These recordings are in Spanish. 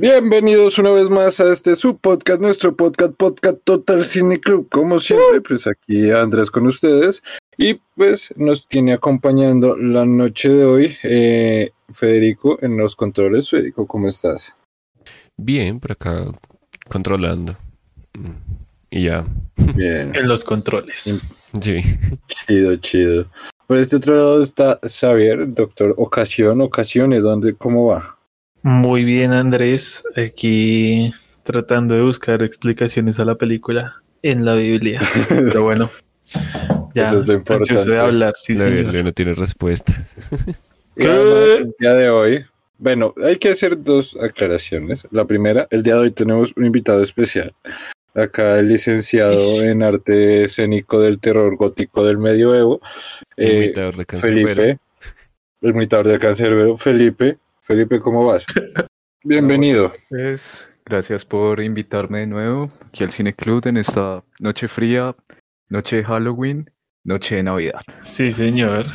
Bienvenidos una vez más a este su podcast, nuestro podcast, podcast Total Cine Club. Como siempre, pues aquí Andrés con ustedes. Y pues nos tiene acompañando la noche de hoy eh, Federico en los controles. Federico, ¿cómo estás? Bien, por acá controlando. Mm, Y ya. Bien. En los controles. Sí. Chido, chido. Por este otro lado está Xavier, doctor Ocasión, Ocasiones, ¿dónde, cómo va? Muy bien, Andrés. Aquí tratando de buscar explicaciones a la película en la Biblia. Pero bueno, ya Eso es lo ansioso importante. de hablar, sí, La señor. Biblia no tiene respuestas. Además, el día de hoy, bueno, hay que hacer dos aclaraciones. La primera, el día de hoy tenemos un invitado especial. Acá el licenciado en arte escénico del terror gótico del medioevo, El eh, imitador de Cancerbero. Felipe, el imitador de Cancerbero, Felipe. Felipe, ¿cómo vas? Bienvenido. Pues, gracias por invitarme de nuevo aquí al Cine Club en esta noche fría, noche de Halloween, noche de Navidad. Sí, señor.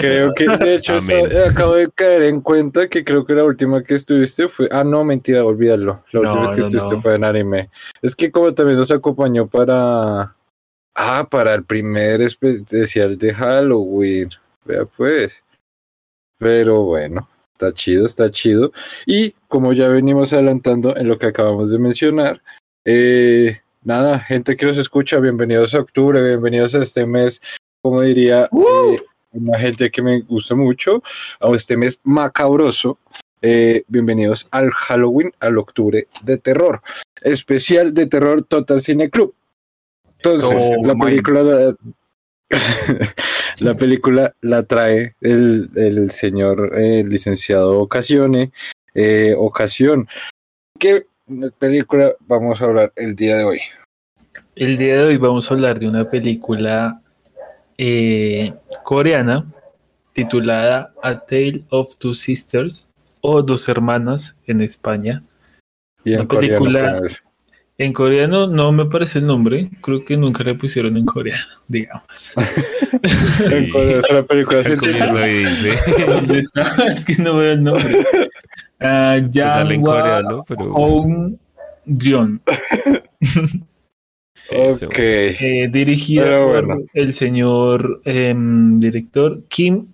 Creo que, de hecho, eso- acabo de caer en cuenta que creo que la última que estuviste fue. Ah, no, mentira, olvídalo. La No, última que no, estuviste no. fue en anime. Es que, como también nos acompañó para. Ah, para el primer especial de Halloween. Vea, pues. Pero bueno, está chido, está chido. Y como ya venimos adelantando en lo que acabamos de mencionar, eh, nada, gente que nos escucha, bienvenidos a octubre, bienvenidos a este mes, como diría eh, una gente que me gusta mucho, a este mes macabroso. Eh, bienvenidos al Halloween, al octubre de terror, especial de terror Total Cine Club. Entonces, la película, la, la película la trae el, el señor eh, licenciado Ocasione, eh, Ocasión. ¿Qué película vamos a hablar el día de hoy? El día de hoy vamos a hablar de una película eh, coreana titulada A Tale of Two Sisters o Dos Hermanas en España. Y en Una coreano, película-. En coreano no me parece el nombre, creo que nunca le pusieron en coreano, digamos. En coreano es una película ahí dice. ¿Dónde está? Es que no veo el nombre. Ah, que sale en coreano, pero. Hong Gyeon, eso. Ok. eh, dirigida Pero por bueno. el señor em, director Kim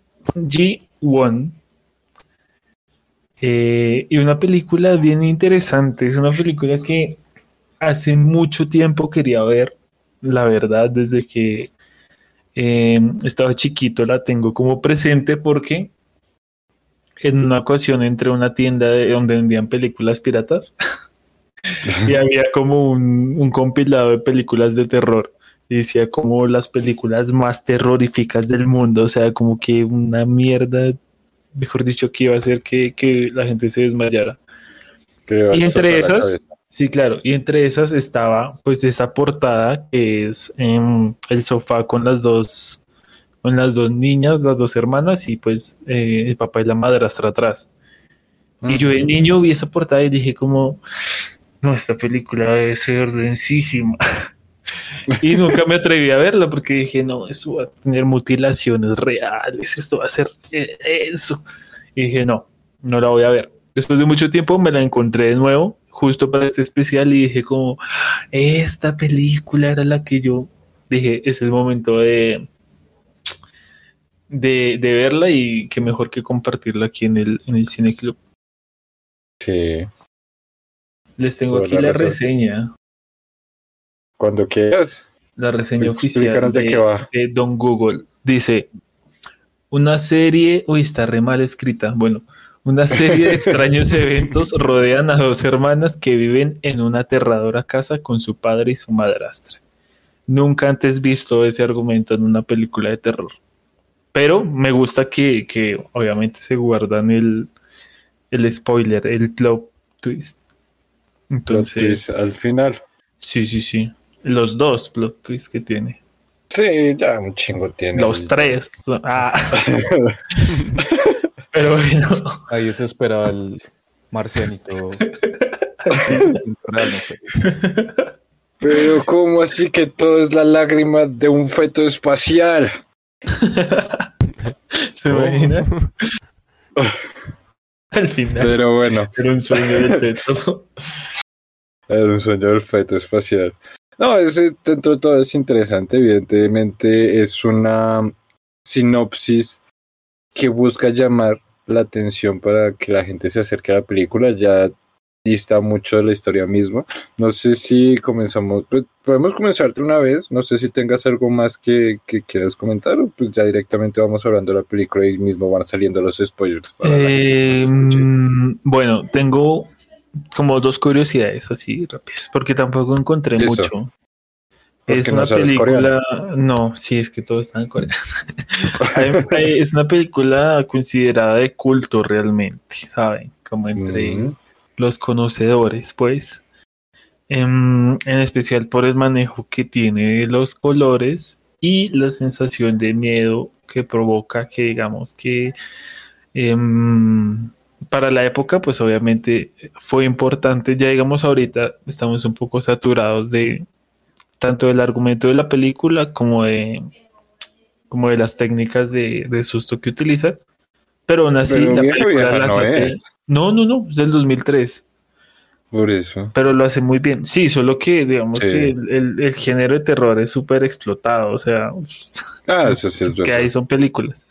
Ji-won. Eh, y una película bien interesante, es una película que hace mucho tiempo quería ver, la verdad, desde que em, estaba chiquito la tengo como presente porque en una ocasión entré a una tienda de- donde vendían películas piratas y había como un, un compilado de películas de terror y decía como las películas más terroríficas del mundo, o sea, como que una mierda, mejor dicho, que iba a hacer que, que la gente se desmayara. Y entre esas. Sí, claro, y entre esas estaba pues esa portada que es em, el sofá con las dos con las dos niñas, las dos hermanas y pues eh, el papá y la madrastra atrás. Y yo de niño vi esa portada y dije como, no, esta película debe ser densísima. y nunca me atreví a verla porque dije, no, eso va a tener mutilaciones reales, esto va a ser eso. Y dije, no, no la voy a ver. Después de mucho tiempo me la encontré de nuevo, justo para este especial, y dije como, esta película era la que yo dije, es el momento de... De, de verla y que mejor que compartirla aquí en el, en el Cine Club. Sí, Les tengo Toda aquí la reseña, cuando quieras. la reseña oficial Explícanos de de, va. de Don Google. Dice, una serie, uy, está re mal escrita. Bueno, una serie de extraños eventos rodean a dos hermanas que viven en una aterradora casa con su padre y su madrastra. Nunca antes visto ese argumento en una película de terror. Pero me gusta que, que obviamente se guardan el, el spoiler, el plot twist. Entonces, al final. Sí, sí, sí. Los dos plot twists que tiene. Sí, ya un chingo tiene. Los el- tres. Ah. Pero bueno. Ahí se esperaba el marcianito. Pero ¿cómo así que todo es la lágrima de un feto espacial? ¿Se imagina? Al final. Pero bueno, Era un sueño del feto. era un sueño del feto espacial. No, ese dentro de todo es interesante. Evidentemente es una sinopsis que busca llamar la atención para que la gente se acerque a la película. Ya dista mucho de la historia misma. No sé si comenzamos, pues, podemos comenzar de una vez. No sé si tengas algo más que, que quieras comentar o pues ya directamente vamos hablando de la película y mismo van saliendo los spoilers. Eh, mm, bueno, tengo como dos curiosidades así rápidas, porque tampoco encontré Listo. mucho. ¿Por Es no una película. No, sí, es que todo está en hay- es una película considerada de culto realmente, ¿saben? Como entre Mm. los conocedores, pues. Em, en especial por el manejo que tiene de los colores y la sensación de miedo que provoca que digamos que em, para la época pues obviamente fue importante ya digamos ahorita estamos un poco saturados de tanto del argumento de la película como de como de las técnicas de, de susto que utiliza pero aún así Pero la película las no hace es. no no no es del 2003 Por eso. pero lo hace muy bien. Sí, solo que digamos Sí. que el, el- el género de terror es súper explotado, o sea, Ah, eso sí es que verdad. ahí son películas.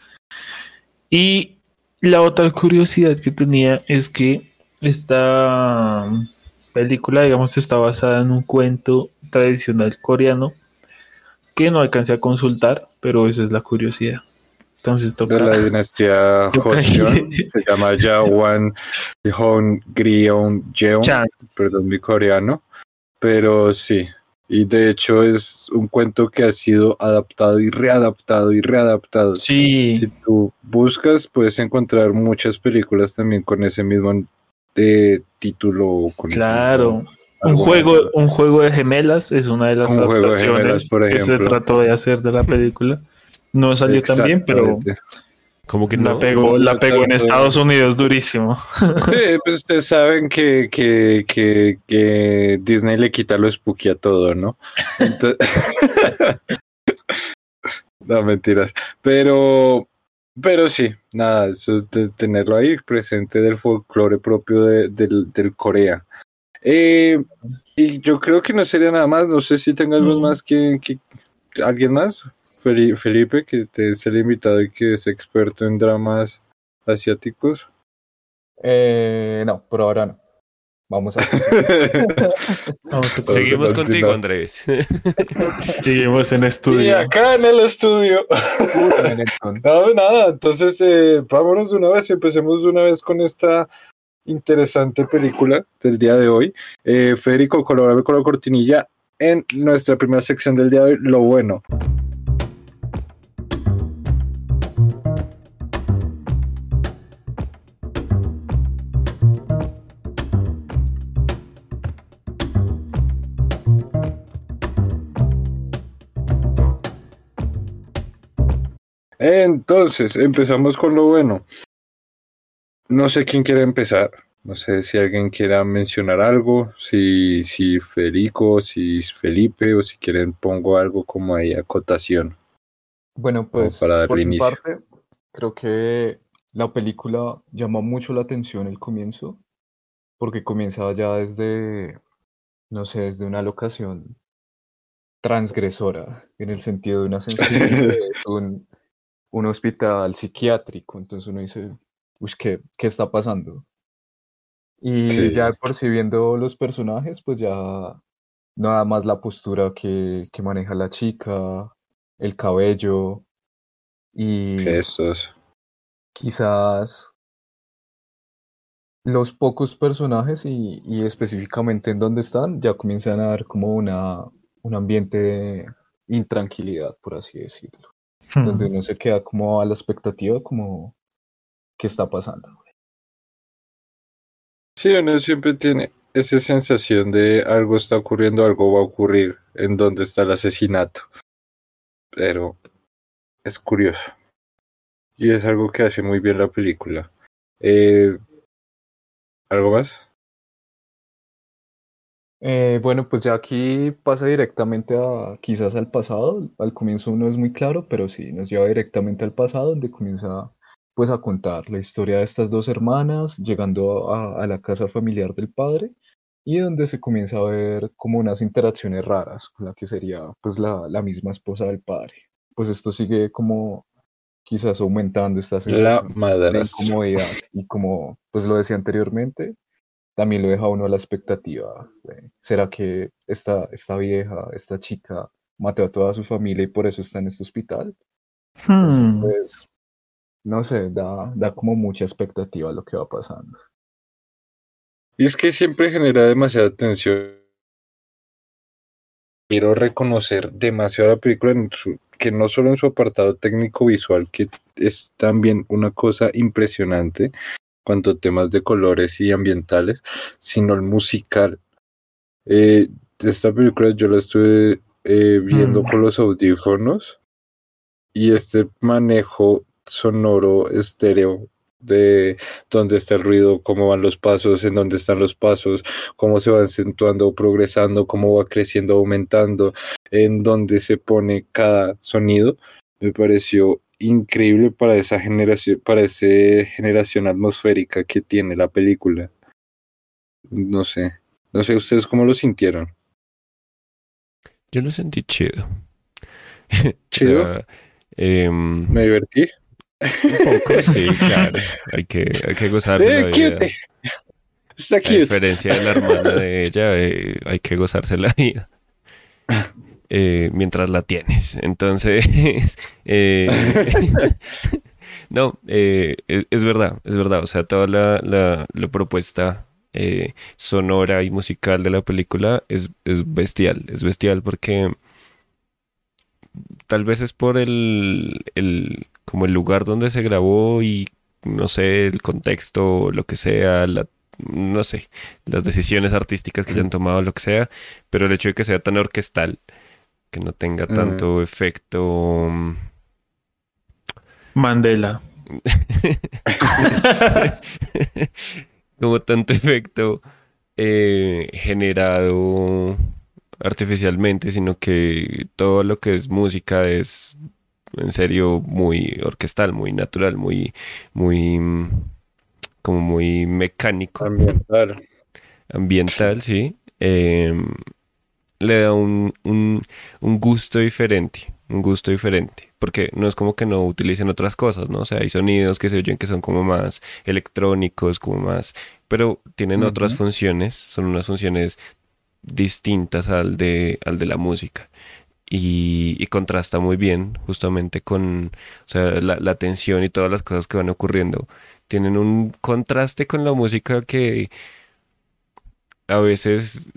Y la otra curiosidad que tenía es que esta película, digamos, está basada en un cuento tradicional coreano que no alcancé a consultar, pero esa es la curiosidad. Entonces toca... de la dinastía Joseon, se llama Jawan Hon Grion Jeon, Chan. perdón mi coreano, pero sí, y de hecho es un cuento que ha sido adaptado y readaptado y readaptado. Sí, Si tú buscas, puedes encontrar muchas películas también con ese mismo eh, título. Con ese claro. mismo Un juego, un juego de gemelas es una de las Un adaptaciones gemelas, por que se trató de hacer de la película. No salió tan bien, pero. Como que la no. pegó, la pegó en. Estados Unidos durísimo. Sí, pues ustedes saben que, que, que, que Disney le quita lo spooky a todo, ¿no? Entonces- no, mentiras. Pero, pero sí, nada, eso es de tenerlo ahí presente del folclore propio de, del, del Corea. Eh, y yo creo que no sería nada más, no sé si tenga algo No. más que, que alguien más. Feli- Felipe, que te es el invitado y que es experto en dramas asiáticos. Eh, no, por ahora no. Vamos a. Vamos a Seguimos contigo. Andrés. Seguimos en Y estudio. acá en el estudio. No, nada, entonces eh, vámonos de una vez, empecemos de una vez con esta interesante película del día de hoy. Eh, Federico, colabórame con la cortinilla en nuestra primera sección del día de hoy, lo bueno. Entonces, empezamos con lo bueno. No sé quién quiere empezar. No sé si alguien quiera mencionar algo, si, si Federico, si Felipe, o si quieren pongo algo como ahí acotación. Bueno, pues para darle por mi parte, creo que la película llama mucho la atención el comienzo, porque comienza ya desde, no sé, desde una locación transgresora, en el sentido de una sensible, es un, un hospital psiquiátrico, entonces uno dice, uy, ¿qué, qué está pasando? Y Sí. ya por sí viendo los personajes, pues ya nada más la postura que, que maneja la chica, el cabello y Gestos. quizás los pocos personajes y, y específicamente en donde están ya comienzan a dar como una, un ambiente de intranquilidad, por así decirlo, Hmm. donde uno se queda como a la expectativa como ¿qué está pasando? Sí, uno siempre tiene esa sensación de algo está ocurriendo, algo va a ocurrir, en dónde está el asesinato. Pero es curioso. Y es algo que hace muy bien la película. Eh, ¿Algo más? Eh, bueno, pues ya aquí pasa directamente a quizás al pasado. Al comienzo no es muy claro, pero sí nos lleva directamente al pasado, donde comienza pues a contar la historia de estas dos hermanas llegando a, a la casa familiar del padre y donde se comienza a ver como unas interacciones raras con la que sería pues la, la misma esposa del padre. Pues esto sigue como quizás aumentando esta La sensación de madrastra. incomodidad y como pues lo decía anteriormente, también lo deja a uno a la expectativa. de, ¿Será que esta, esta vieja, esta chica mató a toda su familia y por eso está en este hospital? Entonces, Hmm. pues, no sé, da, da como mucha expectativa a lo que va pasando. Y es que siempre genera demasiada tensión. Quiero reconocer demasiado la película, en su- que no solo en su apartado técnico visual, que es también una cosa impresionante cuanto a temas de colores y ambientales, sino el musical. Eh, esta película yo la estuve eh, viendo Mm. con los audífonos y este manejo sonoro estéreo de dónde está el ruido, cómo van los pasos, en dónde están los pasos, cómo se va acentuando o progresando, cómo va creciendo, aumentando, en dónde se pone cada sonido, me pareció increíble para esa generación, para esa generación atmosférica que tiene la película. No sé, no sé ustedes cómo lo sintieron. Yo lo sentí chido. ¿Chido? O sea, em, Me divertí. Un poco, sí, claro. Hay que, hay que gozarse Eh, la vida. cute. Está A cute. diferencia de la hermana de ella, eh, hay que gozarse la vida. Eh, mientras la tienes. Entonces, no, es, es verdad, es verdad. O sea, toda la, la- la propuesta sonora y musical de la película es, es bestial. Es bestial porque tal vez es por el, el, como el lugar donde se grabó y no sé, el contexto, lo que sea, la, no sé, las decisiones artísticas que hayan tomado, lo que sea, pero el hecho de que sea tan orquestal, que no tenga Mm. tanto efecto. Mandela. como tanto efecto eh, generado artificialmente, sino que todo lo que es música es en serio muy orquestal, muy natural, muy, muy, como muy mecánico, Ambiental. ambiental, sí. Em, le da un, un, un gusto diferente, un gusto diferente, porque no es como que no utilicen otras cosas, ¿no? O sea, hay sonidos que se oyen que son como más electrónicos, como más, pero tienen otras funciones, son unas funciones distintas al de, al de la música. Y, y contrasta muy bien justamente con, o sea, la, la tensión y todas las cosas que van ocurriendo. Tienen un contraste con la música que a veces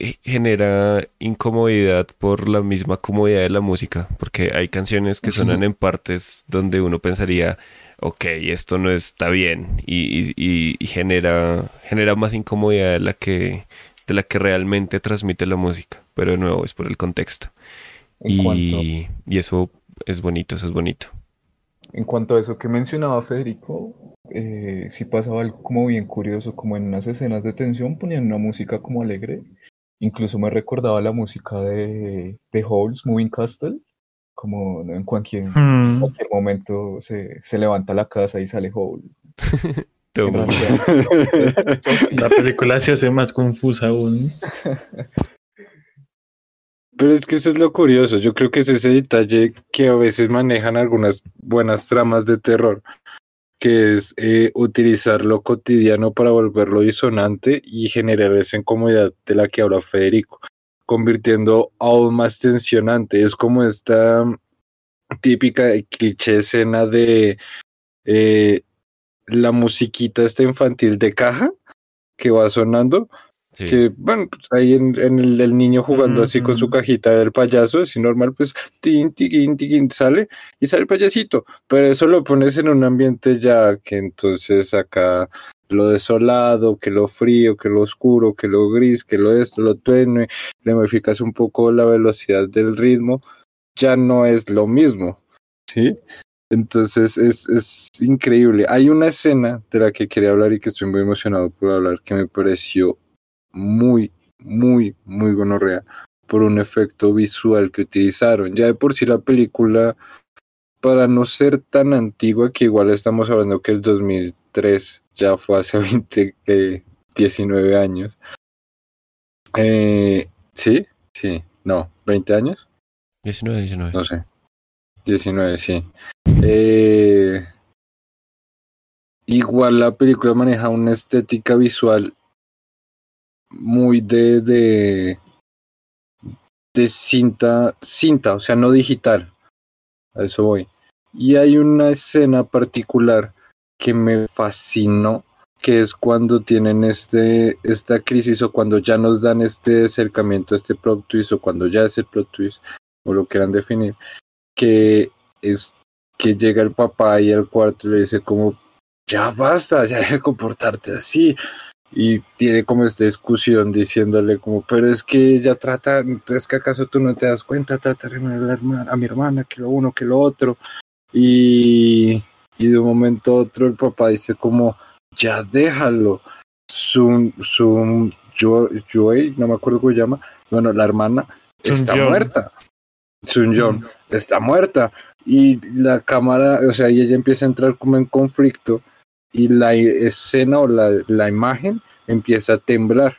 eh, genera incomodidad por la misma comodidad de la música, porque hay canciones que suenan en partes donde uno pensaría, ok, esto no está bien, y- y genera, genera más incomodidad de la que, de la que realmente transmite la música, pero de nuevo es por el contexto. Cuanto, Y, y eso es bonito, eso es bonito. en cuanto a eso que mencionaba Federico, eh, sí pasaba algo como bien curioso, como en unas escenas de tensión ponían una música como alegre. Incluso me recordaba la música de, de Howl's Moving Castle, como en cualquier, Hmm. cualquier momento se, se levanta la casa y sale Sophie, La película se hace más confusa aún. Pero es que eso es lo curioso. Yo creo que es ese detalle que a veces manejan algunas buenas tramas de terror, que es eh, utilizar lo cotidiano para volverlo disonante y generar esa incomodidad de la que habla Federico, convirtiendo aún más tensionante. Es como esta típica cliché escena de eh, la musiquita esta infantil de caja que va sonando Sí. que bueno, pues ahí en, en el, el niño jugando así con su cajita del payaso, así normal, pues tin, tiquín, tiquín, sale y sale el payasito, pero eso lo pones en un ambiente ya que entonces acá lo desolado, que lo frío, que lo oscuro, que lo gris, que lo esto, lo tenue, le modificas un poco la velocidad del ritmo, ya no es lo mismo, ¿sí? Entonces es, es increíble. Hay una escena de la que quería hablar y que estoy muy emocionado por hablar que me pareció muy, muy, muy gonorrea por un efecto visual que utilizaron. Ya de por sí la película, para no ser tan antigua, que igual estamos hablando que el 2003 ya fue hace 20, eh, 19 años. Eh, ¿Sí? Sí, no, 20 años, 19, 19. no sé. 19, sí. Eh, igual la película maneja una estética visual muy de, de, de cinta, cinta, o sea, no digital. A eso voy. Y hay una escena particular que me fascinó, que es cuando tienen este, esta crisis o cuando ya nos dan este acercamiento a este plot twist o cuando ya es el plot twist o lo quieran definir, que es que llega el papá ahí al cuarto y le dice como, ya basta, ya deja de comportarte así. Y tiene como esta discusión diciéndole como, pero es que ella trata, es que acaso tú no te das cuenta, trata a, mi hermana, que lo uno, que lo otro. Y, y de un momento a otro el papá dice como, ya déjalo. Sun, Sun, Jo- Joy, no me acuerdo cómo se llama, bueno, la hermana Sun está muerta. Sun Yeon está muerta. Y la cámara, o sea, y ella empieza a entrar como en conflicto y la escena o la, la imagen empieza a temblar.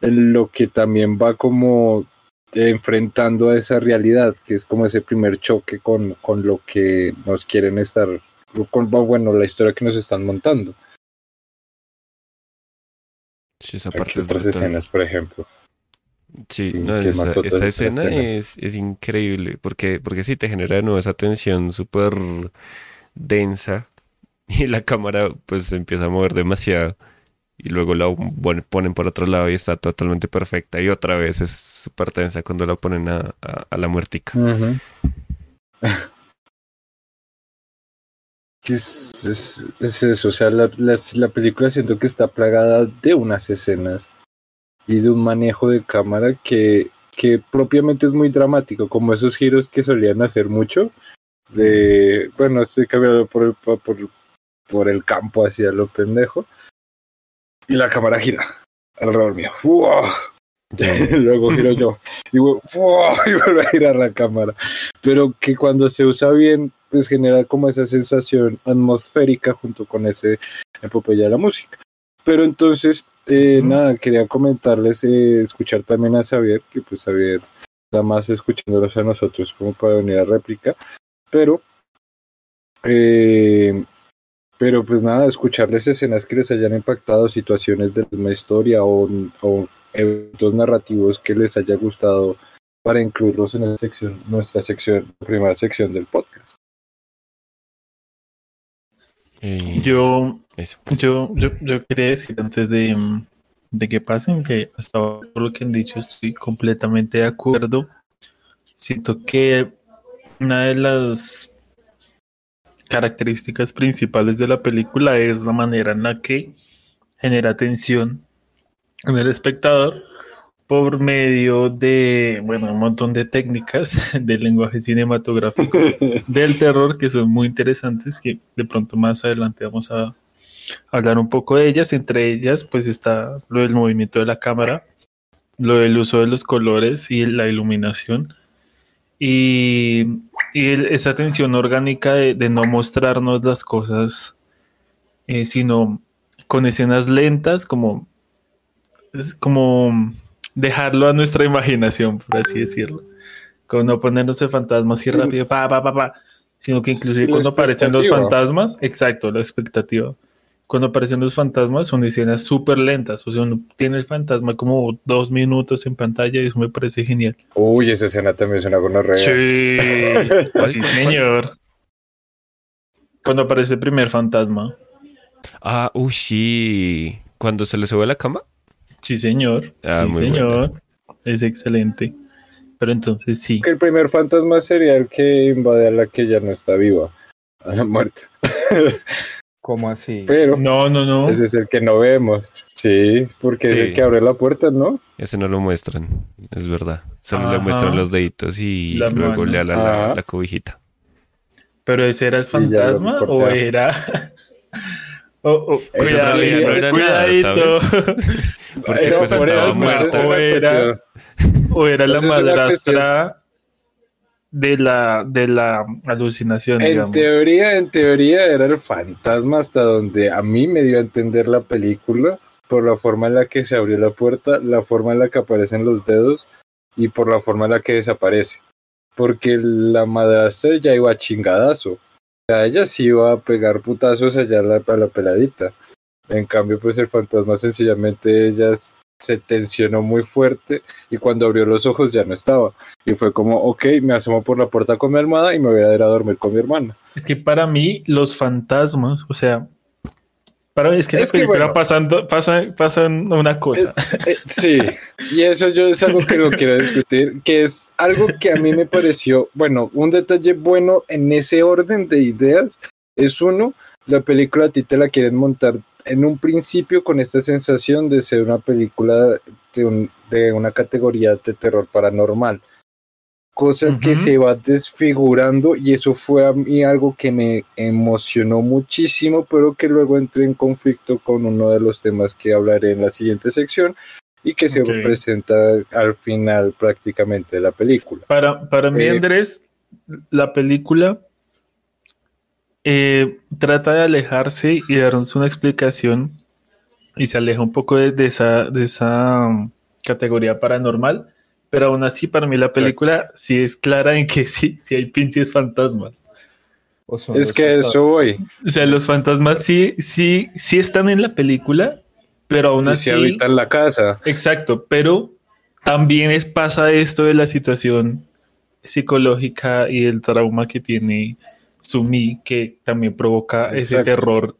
En lo que también va como enfrentando a esa realidad, que es como ese primer choque con, con lo que nos quieren estar, con, bueno, la historia que nos están montando. Sí, esa Aquí parte es otras brutal. escenas, por ejemplo. Sí, Sí, no, ¿qué esa, escena es, es increíble, porque, porque sí te genera de nuevo esa tensión súper densa y la cámara pues se empieza a mover demasiado y luego la pon- ponen por otro lado y está totalmente perfecta y otra vez es súper tensa cuando la ponen a, a- a la muertica. ¿Qué es, es- es eso? O sea, la, la- la película siento que está plagada de unas escenas y de un manejo de cámara que, que propiamente es muy dramático, como esos giros que solían hacer mucho. De, bueno, estoy cambiando por el, por, por el campo hacia lo pendejo. Y la cámara gira alrededor mío. ¡Wow! Luego giro yo y, y vuelve a girar la cámara. Pero que cuando se usa bien, pues genera como esa sensación atmosférica junto con ese epopeya de la música. Pero entonces, eh, nada, quería comentarles, eh, escuchar también a Xavier, que pues Xavier está más escuchándolos a nosotros como para venir a réplica. Pero, eh, pero pues nada, escucharles escenas que les hayan impactado, situaciones de una historia o, o eventos narrativos que les haya gustado para incluirlos en la sección, nuestra sección, primera sección del podcast. Eh, Yo, eso, pues. yo, yo, yo quería decir antes de, de que pasen que hasta ahora, por lo que han dicho estoy completamente de acuerdo. Siento que una de las características principales de la película es la manera en la que genera tensión en el espectador por medio de, bueno, un montón de técnicas del lenguaje cinematográfico del terror que son muy interesantes que de pronto más adelante vamos a hablar un poco de ellas. Entre ellas pues está lo del movimiento de la cámara lo del uso de los colores y la iluminación y, y el- esa tensión orgánica de, de no mostrarnos las cosas eh, sino con escenas lentas como es como dejarlo a nuestra imaginación por así decirlo con no ponernos de fantasmas así Sí. rápido, pa, pa, pa, pa, sino que inclusive cuando aparecen los fantasmas, exacto, la expectativa. Cuando aparecen los fantasmas son escenas súper lentas, o sea, uno tiene el fantasma como dos minutos en pantalla y eso me parece genial. Uy, esa escena también es una gonorrea. Sí, sí, señor. Cuando aparece el primer fantasma, Ah, uy, sí. Cuando se le sube a la cama. sí, señor, Ah, sí, muy señor, es excelente. Pero entonces sí, Que el primer fantasma sería el que invade a la que ya no está viva, a la muerte. ¿Cómo así? Pero no, no, no. ese es el que no vemos. Sí, porque es el que abre la puerta, ¿no? Ese no lo muestran, es verdad. Solo le muestran los deditos y La luego mano. le ala la, la cobijita. Pero ese era el fantasma o era. Oh, oh, Eso en realidad no era nada, cuidadito. Porque Era pues estaba la O era- o la madrastra. De la, de la alucinación, En digamos. teoría, en teoría era el fantasma hasta donde a mí me dio a entender la película por la forma en la que se abrió la puerta, la forma en la que aparecen los dedos y por la forma en la que desaparece. Porque la madrastra ya iba a chingadazo. O sea, ella sí iba a pegar putazos allá a la, a la peladita. En cambio, pues el fantasma sencillamente ella s- se tensionó muy fuerte y cuando abrió los ojos ya no estaba. Y fue como, ok, me asomo por la puerta con mi almohada y me voy a ir a dormir con mi hermana. Es que para mí los fantasmas, o sea, para mí es que Es la que, bueno. pasando, pasa, pasan una cosa. Eh, sí, y eso yo es algo que no quiero discutir, que es algo que a mí me pareció, bueno, un detalle bueno en ese orden de ideas es uno, la película a ti te la quieren montar en un principio con esta sensación de ser una película de, un- de una categoría de terror paranormal. Cosa que se va desfigurando y eso fue a mí algo que me emocionó muchísimo, pero que luego entré en conflicto con uno de los temas que hablaré en la siguiente sección y que se presenta al final prácticamente de la película. Para, para mí, Eh, Andrés, la película eh, trata de alejarse y darnos una explicación y se aleja un poco de, de esa, de esa um, categoría paranormal, pero aún así para mí la película sí es clara en que sí, sí hay pinches fantasmas. O Es que fantasmas. eso voy. O sea, los fantasmas sí, sí, sí están en la película, pero aún Y así... se habitan la casa. Exacto, pero también es, pasa esto de la situación psicológica y el trauma que tiene Sumi, que también provoca ese terror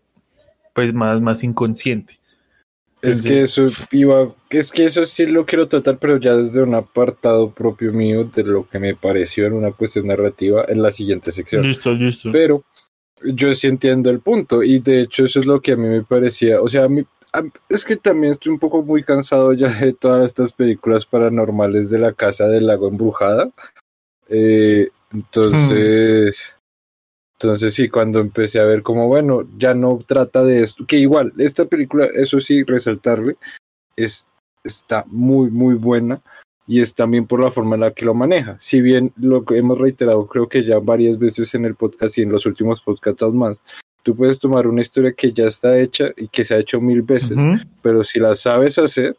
pues más, más inconsciente. Es que eso iba, es que eso sí lo quiero tratar, pero ya desde un apartado propio mío de lo que me pareció en una cuestión narrativa en la siguiente sección. Listo, listo. Pero yo sí entiendo el punto y de hecho eso es lo que a mí me parecía, o sea, a mí, a- es que también estoy un poco muy cansado ya de todas estas películas paranormales de la casa del lago embrujada. Eh, entonces, entonces sí, cuando empecé a ver como, bueno, ya no trata de esto, que igual, esta película, eso sí, resaltarle, es, está muy, muy buena y es también por la forma en la que lo maneja. Si bien lo que hemos reiterado, creo que ya varias veces en el podcast y en los últimos podcasts más, tú puedes tomar una historia que ya está hecha y que se ha hecho mil veces, Ujú. pero si la sabes hacer,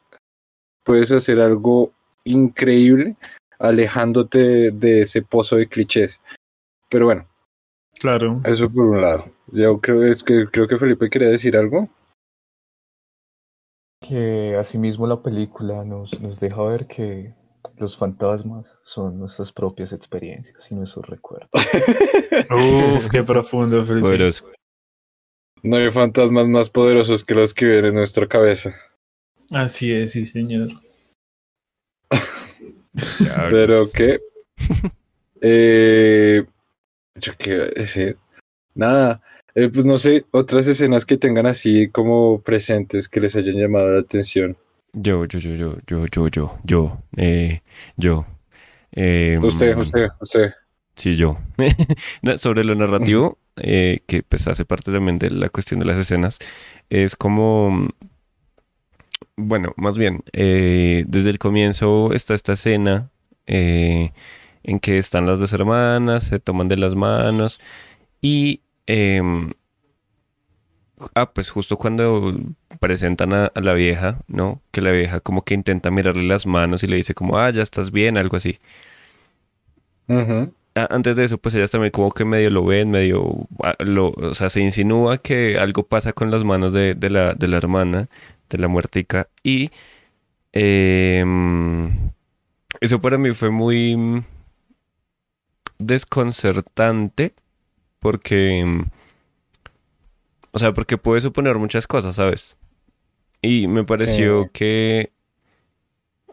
puedes hacer algo increíble alejándote de ese pozo de clichés. Pero bueno, Claro. eso por un lado. Yo creo es que creo que Felipe quería decir algo. Que asimismo la película nos, nos deja ver que los fantasmas son nuestras propias experiencias y nuestros recuerdos. Uf, qué profundo, Felipe. Poderoso. No hay fantasmas más poderosos que los que viven en nuestra cabeza. Así es, sí, señor. Pero que eh, yo qué iba a decir. Nada. Eh, pues no sé, otras escenas que tengan así como presentes que les hayan llamado la atención. Yo, yo, yo, yo, yo, yo, yo, yo, eh, yo. Eh, Usted, usted, usted. Sí, yo. Sobre lo narrativo, eh, que pues hace parte también de la cuestión de las escenas, es como, bueno, más bien, eh, desde el comienzo está esta escena eh, en que están las dos hermanas, se toman de las manos y, em, ah, pues justo cuando presentan a, a la vieja, ¿no? Que la vieja como que intenta mirarle las manos y le dice como, ah, ya estás bien, algo así. Antes de eso, pues ellas también como que medio lo ven, medio, ah, lo, o sea, se insinúa que algo pasa con las manos de, de la, de la hermana, de la muertica, y em, eso para mí fue muy desconcertante, porque, o sea, porque puede suponer muchas cosas, ¿sabes? Y me pareció Sí. que,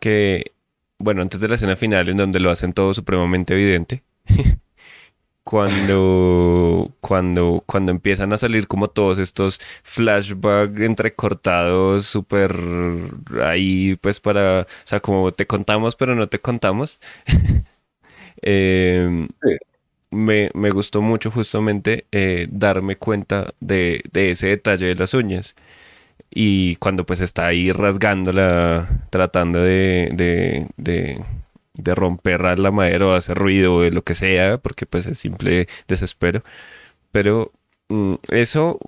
que, bueno, antes de la escena final, en donde lo hacen todo supremamente evidente, cuando, cuando, cuando empiezan a salir como todos estos flashbacks entrecortados, súper ahí, pues para, o sea, como te contamos, pero no te contamos. Em, Sí. me, me gustó mucho justamente eh, darme cuenta de, de ese detalle de las uñas. Y cuando pues está ahí rasgándola, tratando de, de, de, de romper a la madera o hacer ruido o lo que sea, porque pues es simple desespero. Pero mm, eso,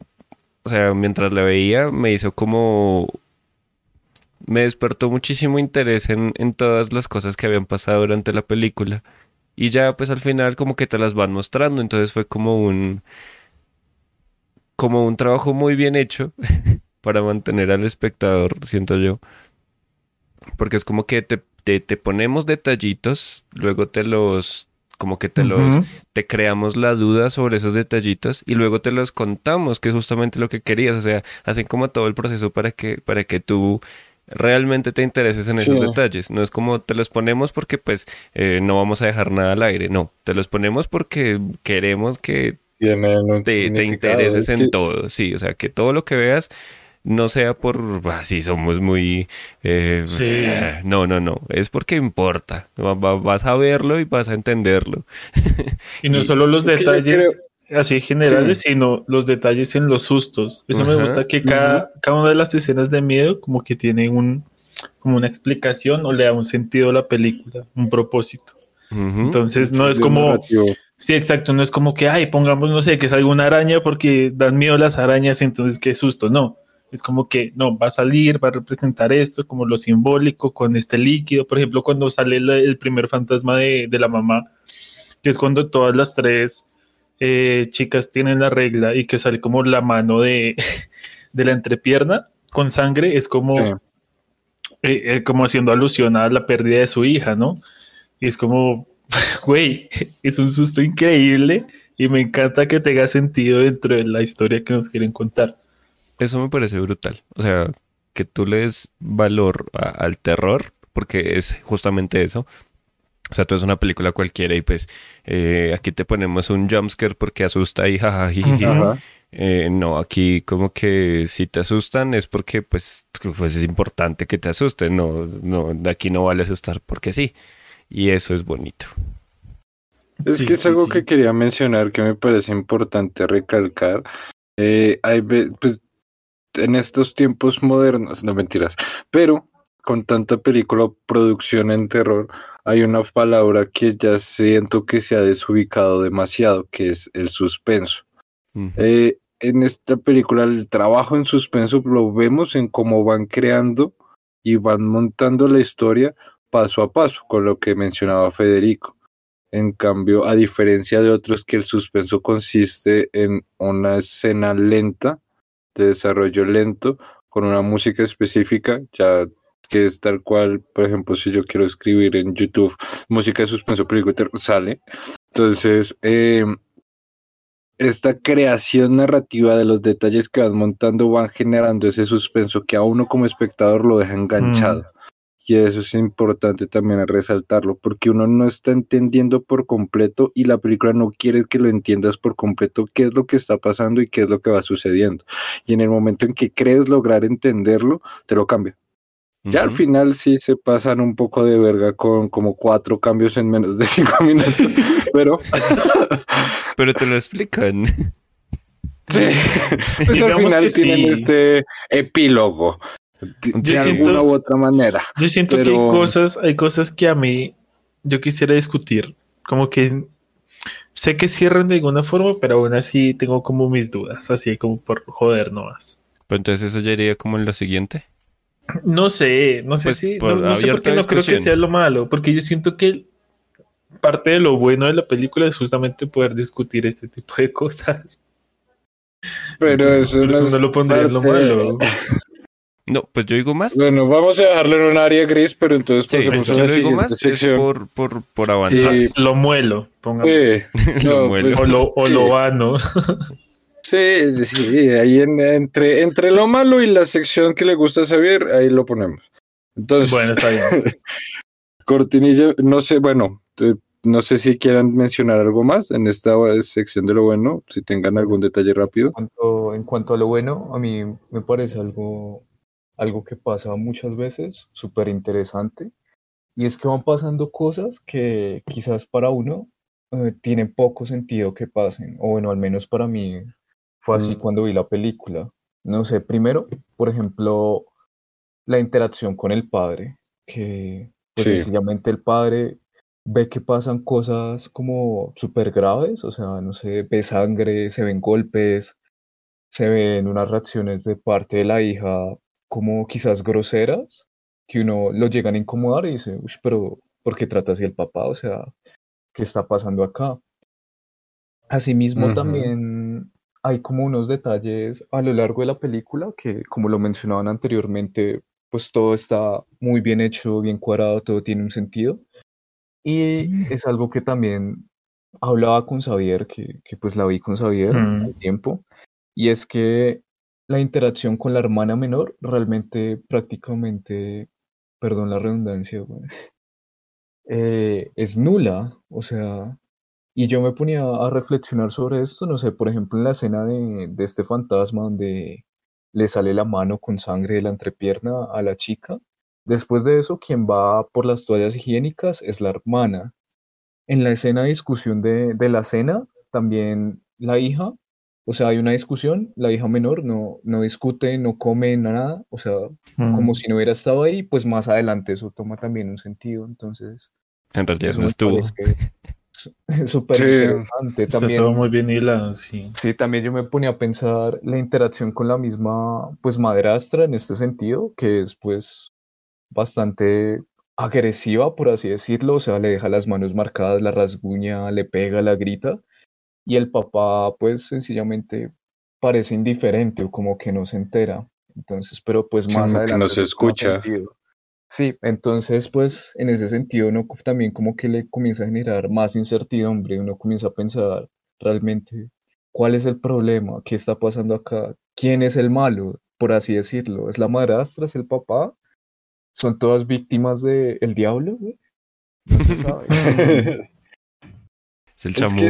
o sea, mientras la veía, me hizo como... Me despertó muchísimo interés en, en todas las cosas que habían pasado durante la película. Y ya pues al final como que te las van mostrando, entonces fue como un como un trabajo muy bien hecho para mantener al espectador, siento yo. Porque es como que te, te, te ponemos detallitos, luego te los como que te los te creamos la duda sobre esos detallitos y luego te los contamos, que es justamente lo que querías, o sea, hacen como todo el proceso para que para que tú realmente te intereses en esos Sí. detalles. No es como te los ponemos porque pues eh, no vamos a dejar nada al aire, no, te los ponemos porque queremos que te, te intereses es en que- todo, sí, o sea, que todo lo que veas no sea por, así somos muy, eh, Sí. eh, no, no, no, es porque importa, Va- va- vas a verlo y vas a entenderlo. Y no Y- solo los detalles así generales, sino los detalles en los sustos. Eso me gusta que cada, cada una de las escenas de miedo como que tiene un como una explicación o le da un sentido a la película, un propósito. Entonces no es como, sí, exacto, no es como que, ay, pongamos, no sé, que salga una araña porque dan miedo las arañas, entonces qué susto, no. Es como que, no, va a salir, va a representar esto, como lo simbólico, con este líquido. Por ejemplo, cuando sale el, el primer fantasma de, de la mamá, que es cuando todas las tres eh, chicas tienen la regla y que sale como la mano de, de la entrepierna con sangre, es como, Sí. eh, eh, como haciendo alusión a la pérdida de su hija, ¿no? Y es como, güey, es un susto increíble y me encanta que tenga sentido dentro de la historia que nos quieren contar. Eso me parece brutal, o sea, que tú le des valor a- al terror, porque es justamente eso. O sea, tú es una película cualquiera y pues eh, aquí te ponemos un jumpscare porque asusta y. Ajá. Eh, no, aquí como que si te asustan es porque pues, pues es importante que te asusten, no, no, de aquí no vale asustar porque sí. Y eso es bonito. Es Sí, que es sí, algo sí. que quería mencionar que me parece importante recalcar. Eh, hay pues, en estos tiempos modernos, no mentiras, pero con tanta película o producción en terror, hay una palabra que ya siento que se ha desubicado demasiado, que es el suspenso. Eh, en esta película el trabajo en suspenso lo vemos en cómo van creando y van montando la historia paso a paso, con lo que mencionaba Federico. En cambio, a diferencia de otros que el suspenso consiste en una escena lenta, de desarrollo lento, con una música específica, ya que es tal cual, por ejemplo, si yo quiero escribir en YouTube música de suspenso película, sale. Entonces, eh, esta creación narrativa de los detalles que van montando van generando ese suspenso que a uno como espectador lo deja enganchado. Y eso es importante también a resaltarlo, porque uno no está entendiendo por completo y la película no quiere que lo entiendas por completo qué es lo que está pasando y qué es lo que va sucediendo. Y en el momento en que crees lograr entenderlo, te lo cambia. Ya al final sí se pasan un poco de verga con como cuatro cambios en menos de cinco minutos, pero Pero te lo explican. Sí. Pues al final tienen sí. este epílogo. De, Yo alguna siento- u otra manera. Yo siento que hay cosas, hay cosas que a mí yo quisiera discutir. Como que sé que cierran de alguna forma, pero aún así tengo como mis dudas, así como por joder nomás. Pero entonces eso ya iría como en lo siguiente. No sé, no sé Pues, si, por no, no sé por qué no creo que sea lo malo, porque yo siento que parte de lo bueno de la película es justamente poder discutir este tipo de cosas. Pero eso Por eso no no es lo pondría en lo malo. No, pues yo digo más. Bueno, vamos a dejarlo en un área gris, pero entonces Sí, pasemos yo a la lo digo siguiente más es por, por, por avanzar. Y- Lo muelo, pongamos. Sí, Lo no, muelo. pues, O lo, o lo vano. sí, sí, ahí en- entre, entre lo malo y la sección que le gusta saber, ahí lo ponemos. Entonces, Bueno, está bien. cortinilla, no sé, bueno, eh, no sé si quieran mencionar algo más en esta sección de lo bueno, si tengan algún detalle rápido. En cuanto, en cuanto a lo bueno, a mí me parece algo, algo que pasa muchas veces, súper interesante, y es que van pasando cosas que quizás para uno eh, tienen poco sentido que pasen, o bueno, al menos para mí fue así Mm. cuando vi la película. No sé, primero, por ejemplo, la interacción con el padre, que pues, Sí. sencillamente el padre ve que pasan cosas como súper graves, o sea, no sé, ve sangre, se ven golpes, se ven unas reacciones de parte de la hija como quizás groseras, que uno lo llegan a incomodar y dice, uy, pero ¿por qué trata así el papá? O sea, ¿qué está pasando acá? Asimismo, Ujú. también hay como unos detalles a lo largo de la película que, como lo mencionaban anteriormente, pues todo está muy bien hecho, bien cuadrado, todo tiene un sentido. Y es algo que también hablaba con Xavier, que, que pues la vi con Xavier Mm. al tiempo, y es que la interacción con la hermana menor realmente prácticamente, perdón la redundancia, eh, es nula, o sea, y yo me ponía a reflexionar sobre esto, no sé, por ejemplo, en la escena de, de este fantasma donde le sale la mano con sangre de la entrepierna a la chica. Después de eso, quien va por las toallas higiénicas es la hermana. En la escena de discusión de, de la cena, también la hija, o sea, hay una discusión, la hija menor no, no discute, no come nada, o sea, como Mm. si no hubiera estado ahí, pues más adelante eso toma también un sentido, entonces En realidad eso no estuvo. parece súper Sí. interesante. Está También, todo muy bien hilado, sí. sí, también yo me ponía a pensar la interacción con la misma, pues, madrastra en este sentido, que es, pues, bastante agresiva, por así decirlo, o sea, le deja las manos marcadas, la rasguña, le pega, la grita, y el papá, pues, sencillamente parece indiferente o como que no se entera. Entonces, pero pues más Como que adelante no se escucha. sentido. Sí, entonces pues en ese sentido uno co- también como que le comienza a generar más incertidumbre, uno comienza a pensar realmente cuál es el problema, qué está pasando acá, quién es el malo, por así decirlo, es la madrastra, es el papá, son todas víctimas del diablo, güey? No se sabe. Es el Es que-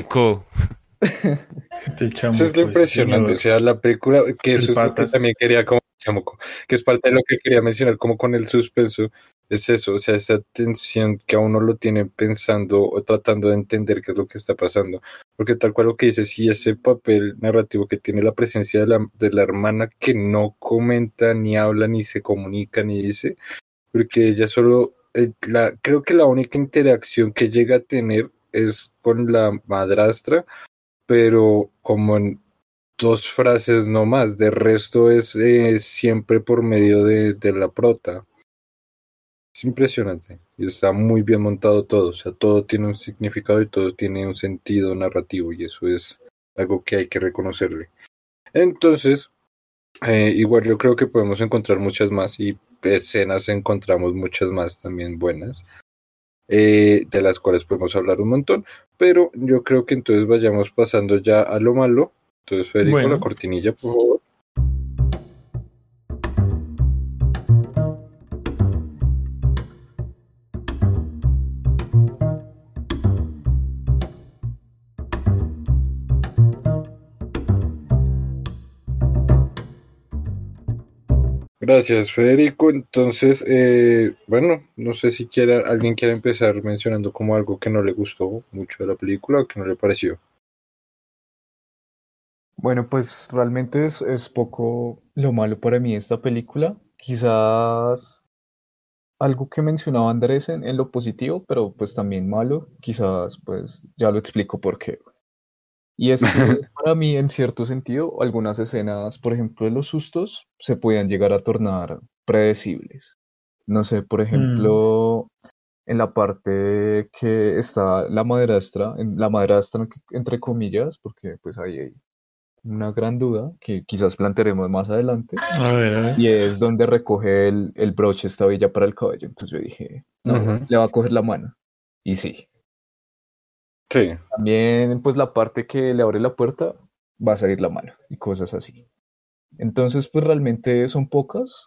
chamuco. Este Eso es chamuco, lo impresionante, o señor. sea, la película, que eso es lo que también quería como chamuco, que es parte de lo que quería mencionar como con el suspenso, es eso, o sea, esa tensión que a uno lo tiene pensando o tratando de entender qué es lo que está pasando, porque tal cual lo que dice, sí, ese papel narrativo que tiene la presencia de la, de la hermana que no comenta, ni habla, ni se comunica, ni dice, porque ella solo, eh, la, creo que la única interacción que llega a tener es con la madrastra, pero como en dos frases no más, de resto es eh, siempre por medio de, de la prota. Es impresionante y está muy bien montado todo, o sea, todo tiene un significado y todo tiene un sentido narrativo y eso es algo que hay que reconocerle. Entonces, eh, igual yo creo que podemos encontrar muchas más y escenas encontramos muchas más también buenas, eh, de las cuales podemos hablar un montón, pero yo creo que entonces vayamos pasando ya a lo malo. Entonces, Federico, Bueno. la cortinilla, por favor. Gracias, Federico. Entonces, eh, bueno, no sé si quiera, alguien quiere empezar mencionando como algo que no le gustó mucho de la película o que no le pareció. Bueno, pues realmente es, es poco lo malo para mí esta película. Quizás algo que mencionaba Andrés en, en lo positivo, pero pues también malo. Quizás pues ya lo explico por qué. Y es que para mí, en cierto sentido, algunas escenas, por ejemplo, de los sustos, se podían llegar a tornar predecibles. No sé, por ejemplo, en la parte que está la madrastra, en la madrastra entre comillas, porque pues ahí hay una gran duda que quizás plantearemos más adelante, A ver, a ver. y es donde recoge el, el broche esta villa para el cabello. Entonces yo dije, no, Ujú. le va a coger la mano. Y sí, Sí, también, pues la parte que le abre la puerta va a salir la mano y cosas así. Entonces, pues realmente son pocas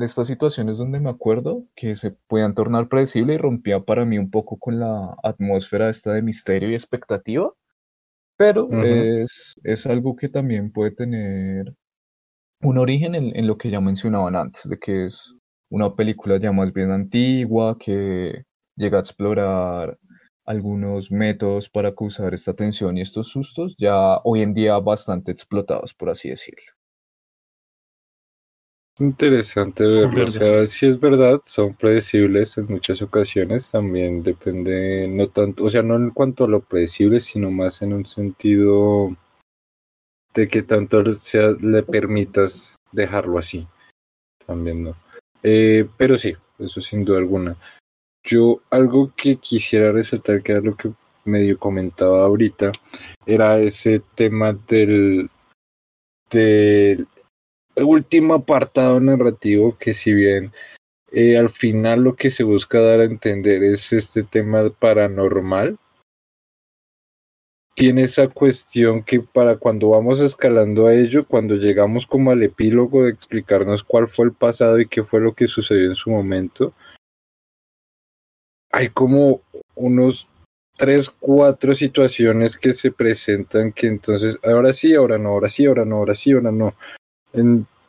estas situaciones donde me acuerdo que se podían tornar predecible y rompía para mí un poco con la atmósfera esta de misterio y expectativa. Pero Ujú. es, es algo que también puede tener un origen en, en lo que ya mencionaban antes, de que es una película ya más bien antigua, que llega a explorar algunos métodos para causar esta tensión y estos sustos, ya hoy en día bastante explotados, por así decirlo. Interesante verlo. O sea, si es verdad, son predecibles en muchas ocasiones. También depende, no tanto, o sea, no en cuanto a lo predecible, sino más en un sentido de que tanto sea, le permitas dejarlo así. También no. Eh, pero sí, eso sin duda alguna. Yo, algo que quisiera resaltar, que era lo que medio comentaba ahorita, era ese tema del, del último apartado narrativo que si bien eh, al final lo que se busca dar a entender es este tema paranormal, tiene esa cuestión que para cuando vamos escalando a ello, cuando llegamos como al epílogo de explicarnos cuál fue el pasado y qué fue lo que sucedió en su momento, hay como unos tres, cuatro situaciones que se presentan que entonces, ahora sí, ahora no, ahora sí, ahora no, ahora sí, ahora no.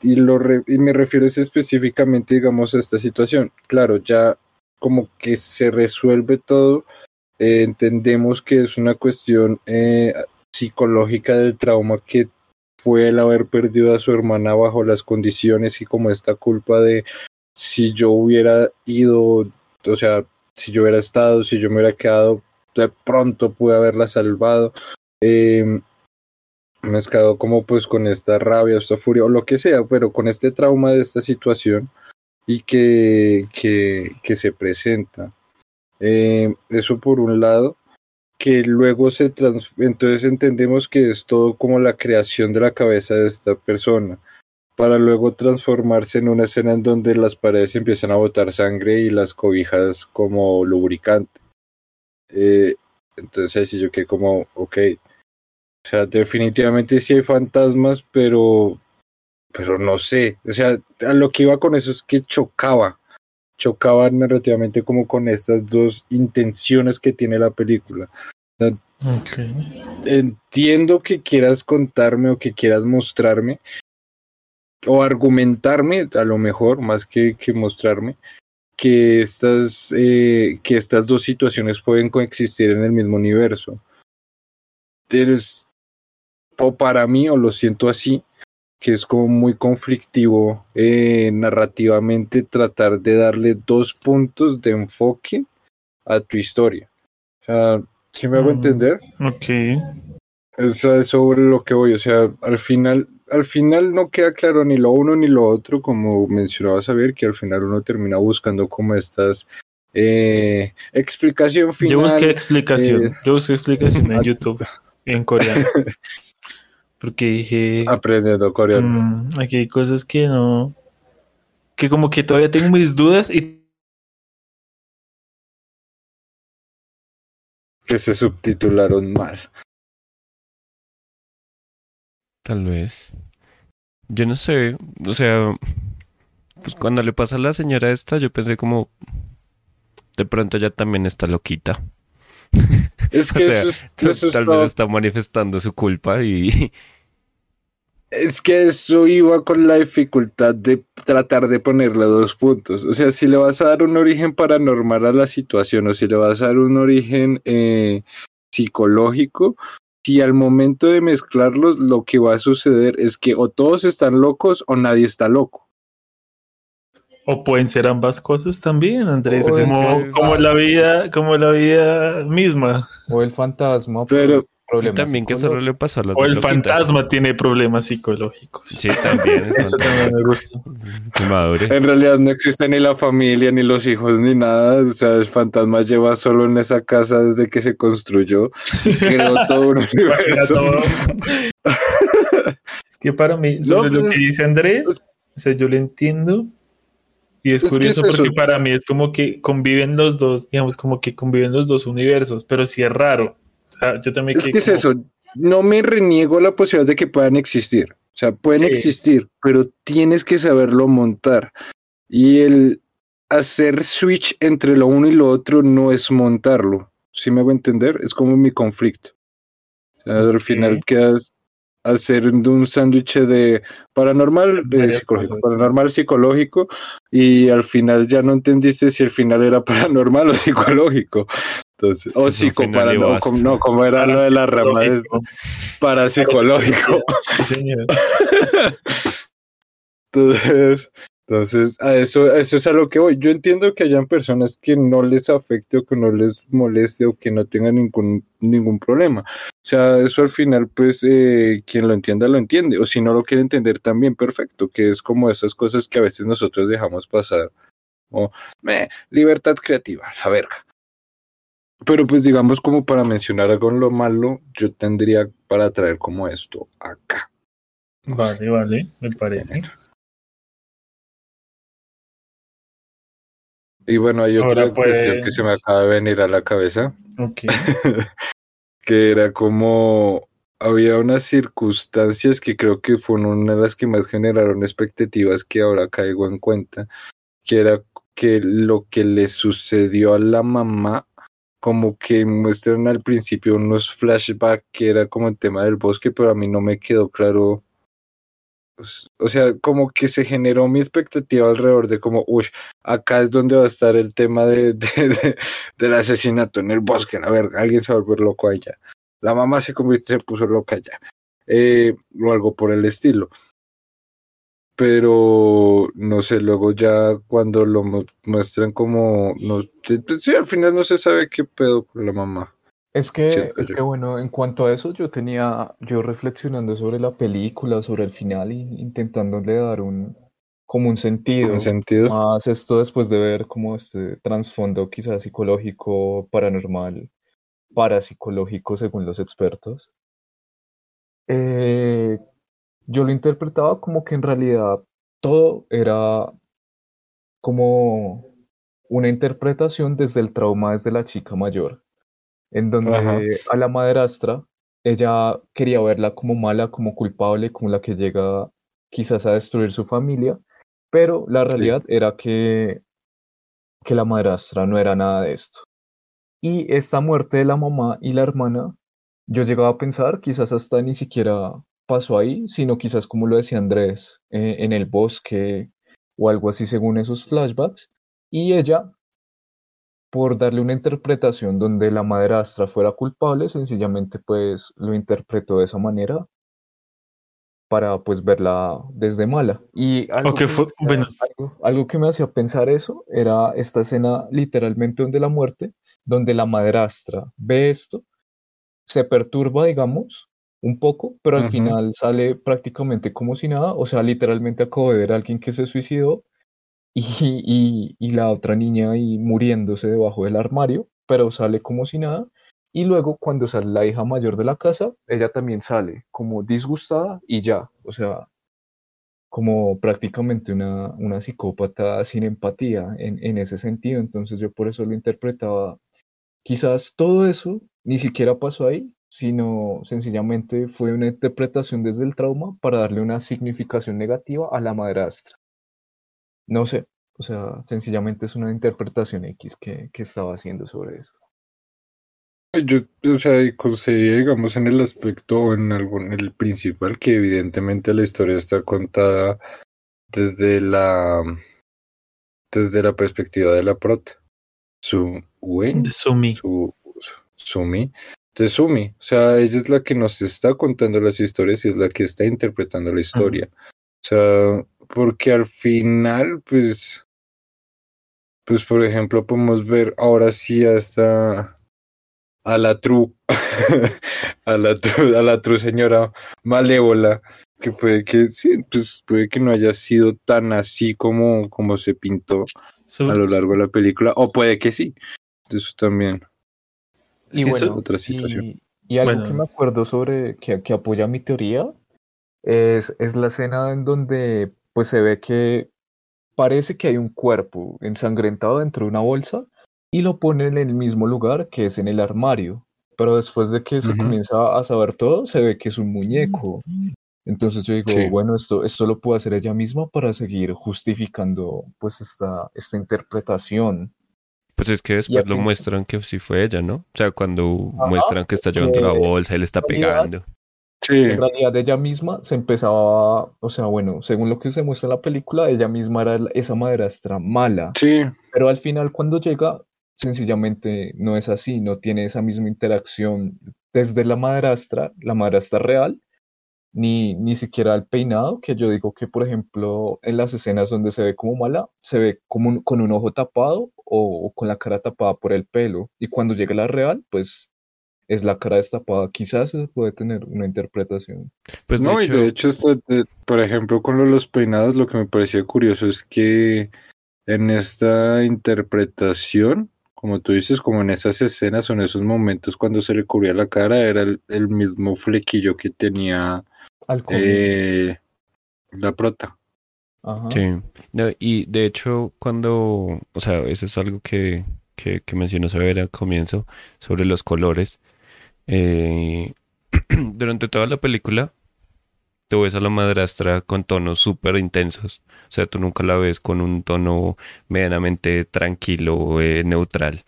Y, lo re- y me refiero es específicamente, digamos, a esta situación. Claro, ya como que se resuelve todo, eh, entendemos que es una cuestión eh, psicológica del trauma que fue el haber perdido a su hermana bajo las condiciones y como esta culpa de si yo hubiera ido, o sea, si yo hubiera estado, si yo me hubiera quedado, de pronto pude haberla salvado. Eh, mezclado como pues con esta rabia, esta furia o lo que sea, pero con este trauma de esta situación y que, que, que se presenta. Eh, eso por un lado, que luego se trans entonces entendemos que es todo como la creación de la cabeza de esta persona, para luego transformarse en una escena en donde las paredes empiezan a botar sangre y las cobijas como lubricante. Eh, entonces sí yo quedé como, ok, o sea, definitivamente sí hay fantasmas, pero, pero no sé. O sea, a lo que iba con eso es que chocaba. Chocaba narrativamente como con estas dos intenciones que tiene la película. Entiendo que quieras contarme o que quieras mostrarme o argumentarme, a lo mejor, más que, que mostrarme, que estas, eh, que estas dos situaciones pueden coexistir en el mismo universo. Eres, o para mí, o lo siento así, que es como muy conflictivo eh, narrativamente tratar de darle dos puntos de enfoque a tu historia. O sea, si me hago Mm. entender, Ok. eso es sobre lo que voy. O sea, al final, al final no queda claro ni lo uno ni lo otro, como mencionaba Xavier, que al final uno termina buscando como estas eh, explicación final. Yo busqué explicación. eh, Yo busqué explicación en YouTube, en coreano. Porque dije, aprendiendo coreano. mm, aquí hay cosas que no. Que como que todavía tengo mis dudas y. que se subtitularon mal. Tal vez. Yo no sé, o sea, pues cuando le pasa a la señora esta, yo pensé como, de pronto ya también está loquita. Es O que sea, eso es, Tal vez está- está manifestando su culpa y es que eso iba con la dificultad de tratar de ponerle dos puntos. O sea, si le vas a dar un origen paranormal a la situación o si le vas a dar un origen eh, psicológico, si al momento de mezclarlos lo que va a suceder es que o todos están locos o nadie está loco. O pueden ser ambas cosas también, Andrés. Pues es como, que- como la vida, como la vida misma. O el fantasma. Pero- pues, también que solo le pasó a las O el fantasma tiene problemas psicológicos. Sí, también. Eso también me gusta. Que madure. En realidad no existe ni la familia, ni los hijos, ni nada. O sea, el fantasma lleva solo en esa casa desde que se construyó. Creó todo un universo. es que para mí, sobre lo pues, que dice Andrés, o sea, yo lo entiendo. Y es, Es que curioso es eso. porque para mí es como que conviven los dos, digamos, como que conviven los dos universos, pero sí es raro. O sea, yo también Es que es como- eso. No me reniego la posibilidad de que puedan existir. O sea, pueden Sí. existir, pero tienes que saberlo montar. Y el hacer switch entre lo uno y lo otro no es montarlo. ¿Sí me hago entender? Es como mi conflicto. O sea, al final quedas haciendo un sándwich de paranormal, eh, psicológico, paranormal psicológico, y al final ya no entendiste si el final era paranormal o psicológico. Entonces, o un psicopara, final no, no, como era lo de la rama de Psicológico. parapsicológico. Sí, señor. Entonces, entonces a eso, a eso es a lo que voy. Yo entiendo que hayan personas que no les afecte o que no les moleste o que no tengan ningún, ningún problema. O sea, eso al final, pues, eh, quien lo entienda, lo entiende. O si no lo quiere entender también, perfecto. Que es como esas cosas que a veces nosotros dejamos pasar. O, me, libertad creativa, la verga. Pero pues digamos como para mencionar algo en lo malo, yo tendría para traer como esto acá. Vale, vale, me parece. Y bueno, hay otra Ahora, cuestión que se me pues- acaba de venir a la cabeza, Ok. que era como había unas circunstancias que creo que fueron una de las que más generaron expectativas que ahora caigo en cuenta, que era que lo que le sucedió a la mamá, como que muestran al principio unos flashbacks que era como el tema del bosque, pero a mí no me quedó claro. Pues, O sea, como que se generó mi expectativa alrededor de como, uy, acá es donde va a estar el tema de, de- de- del asesinato en el bosque. A ver, alguien se va a volver loco allá. La mamá se convirtió, se puso loca allá. Eh, o algo por el estilo. Pero no sé, luego ya cuando lo mu- muestran como, no, sí, al final no se sabe qué pedo con la mamá. Es que, es que bueno, en cuanto a eso, yo tenía, yo reflexionando sobre la película, sobre el final y intentándole dar un, como un sentido. ¿En sentido? Más esto después de ver como este trasfondo quizás psicológico, paranormal, parapsicológico según los expertos. Eh, yo lo interpretaba como que en realidad todo era como una interpretación desde el trauma desde la chica mayor, en donde Ajá. a la madrastra ella quería verla como mala, como culpable, como la que llega quizás a destruir su familia, pero la realidad era que, que la madrastra no era nada de esto. Y esta muerte de la mamá y la hermana, yo llegaba a pensar, quizás hasta ni siquiera pasó ahí, sino quizás como lo decía Andrés, eh, en el bosque o algo así según esos flashbacks. Y ella, por darle una interpretación donde la madrastra fuera culpable, sencillamente pues lo interpretó de esa manera para pues verla desde mala. Y algo, que, me fue- hacía- bueno. algo, algo que me hacía pensar eso era esta escena literalmente donde la muerte, donde la madrastra ve esto, se perturba, digamos, un poco, pero al final sale prácticamente como si nada, o sea, literalmente acabo de ver a alguien que se suicidó y, la otra niña ahí muriéndose debajo del armario, pero sale como si nada. Y luego cuando sale la hija mayor de la casa, ella también sale como disgustada y ya, o sea, como prácticamente una, una psicópata sin empatía en, en ese sentido. Entonces yo por eso lo interpretaba. Quizás todo eso ni siquiera pasó ahí, sino sencillamente fue una interpretación desde el trauma para darle una significación negativa a la madrastra. No sé, o sea, sencillamente es una interpretación X que, que estaba haciendo sobre eso. Yo, o sea, y consideraría, digamos, en el aspecto o en algún, el principal, que evidentemente la historia está contada desde la, desde la perspectiva de la prota. Su, De Sumi. su, su- Sumi, de Sumi. O sea, ella es la que nos está contando las historias y es la que está interpretando la historia. Sea, porque al final, pues, pues por ejemplo, podemos ver ahora sí hasta a la tru, a la tru, a la tru señora malévola, que puede que sí, pues puede que no haya sido tan así como, como se pintó a lo largo de la película, o puede que sí. Eso también. Y Sí, eso- bueno, otra situación. y, y algo que me acuerdo sobre que, que apoya mi teoría es, es la escena en donde pues se ve que parece que hay un cuerpo ensangrentado dentro de una bolsa y lo ponen en el mismo lugar que es en el armario. Pero después de que se comienza a saber todo, se ve que es un muñeco. Entonces yo digo, Sí. bueno, esto, esto lo puede hacer ella misma para seguir justificando pues esta, esta interpretación. Pues es que después lo muestran que sí fue ella, ¿no? O sea, cuando Ajá, muestran que está llevando la eh, bolsa y le está pegando. Sí, En realidad ella misma se empezaba, o sea, bueno, según lo que se muestra en la película, ella misma era esa madrastra mala, sí, pero al final cuando llega, sencillamente no es así, no tiene esa misma interacción desde la madrastra, la madrastra real, ni, ni siquiera el peinado, que yo digo que, por ejemplo, en las escenas donde se ve como mala, se ve como un- con un ojo tapado o, o con la cara tapada por el pelo. Y cuando llega la real, pues es la cara destapada. Quizás se puede tener una interpretación. Pues de no, hecho, y de hecho, esto, de- por ejemplo, con lo de los peinados, lo que me parecía curioso es que en esta interpretación, como tú dices, como en esas escenas o en esos momentos cuando se le cubría la cara, era el, el mismo flequillo que tenía eh, la prota. Ajá. Sí, no, y de hecho cuando, o sea, eso es algo que, que, que mencionó Saber al comienzo sobre los colores. Eh, durante toda la película, tú ves a la madrastra con tonos súper intensos. O sea, tú nunca la ves con un tono medianamente tranquilo, eh, neutral.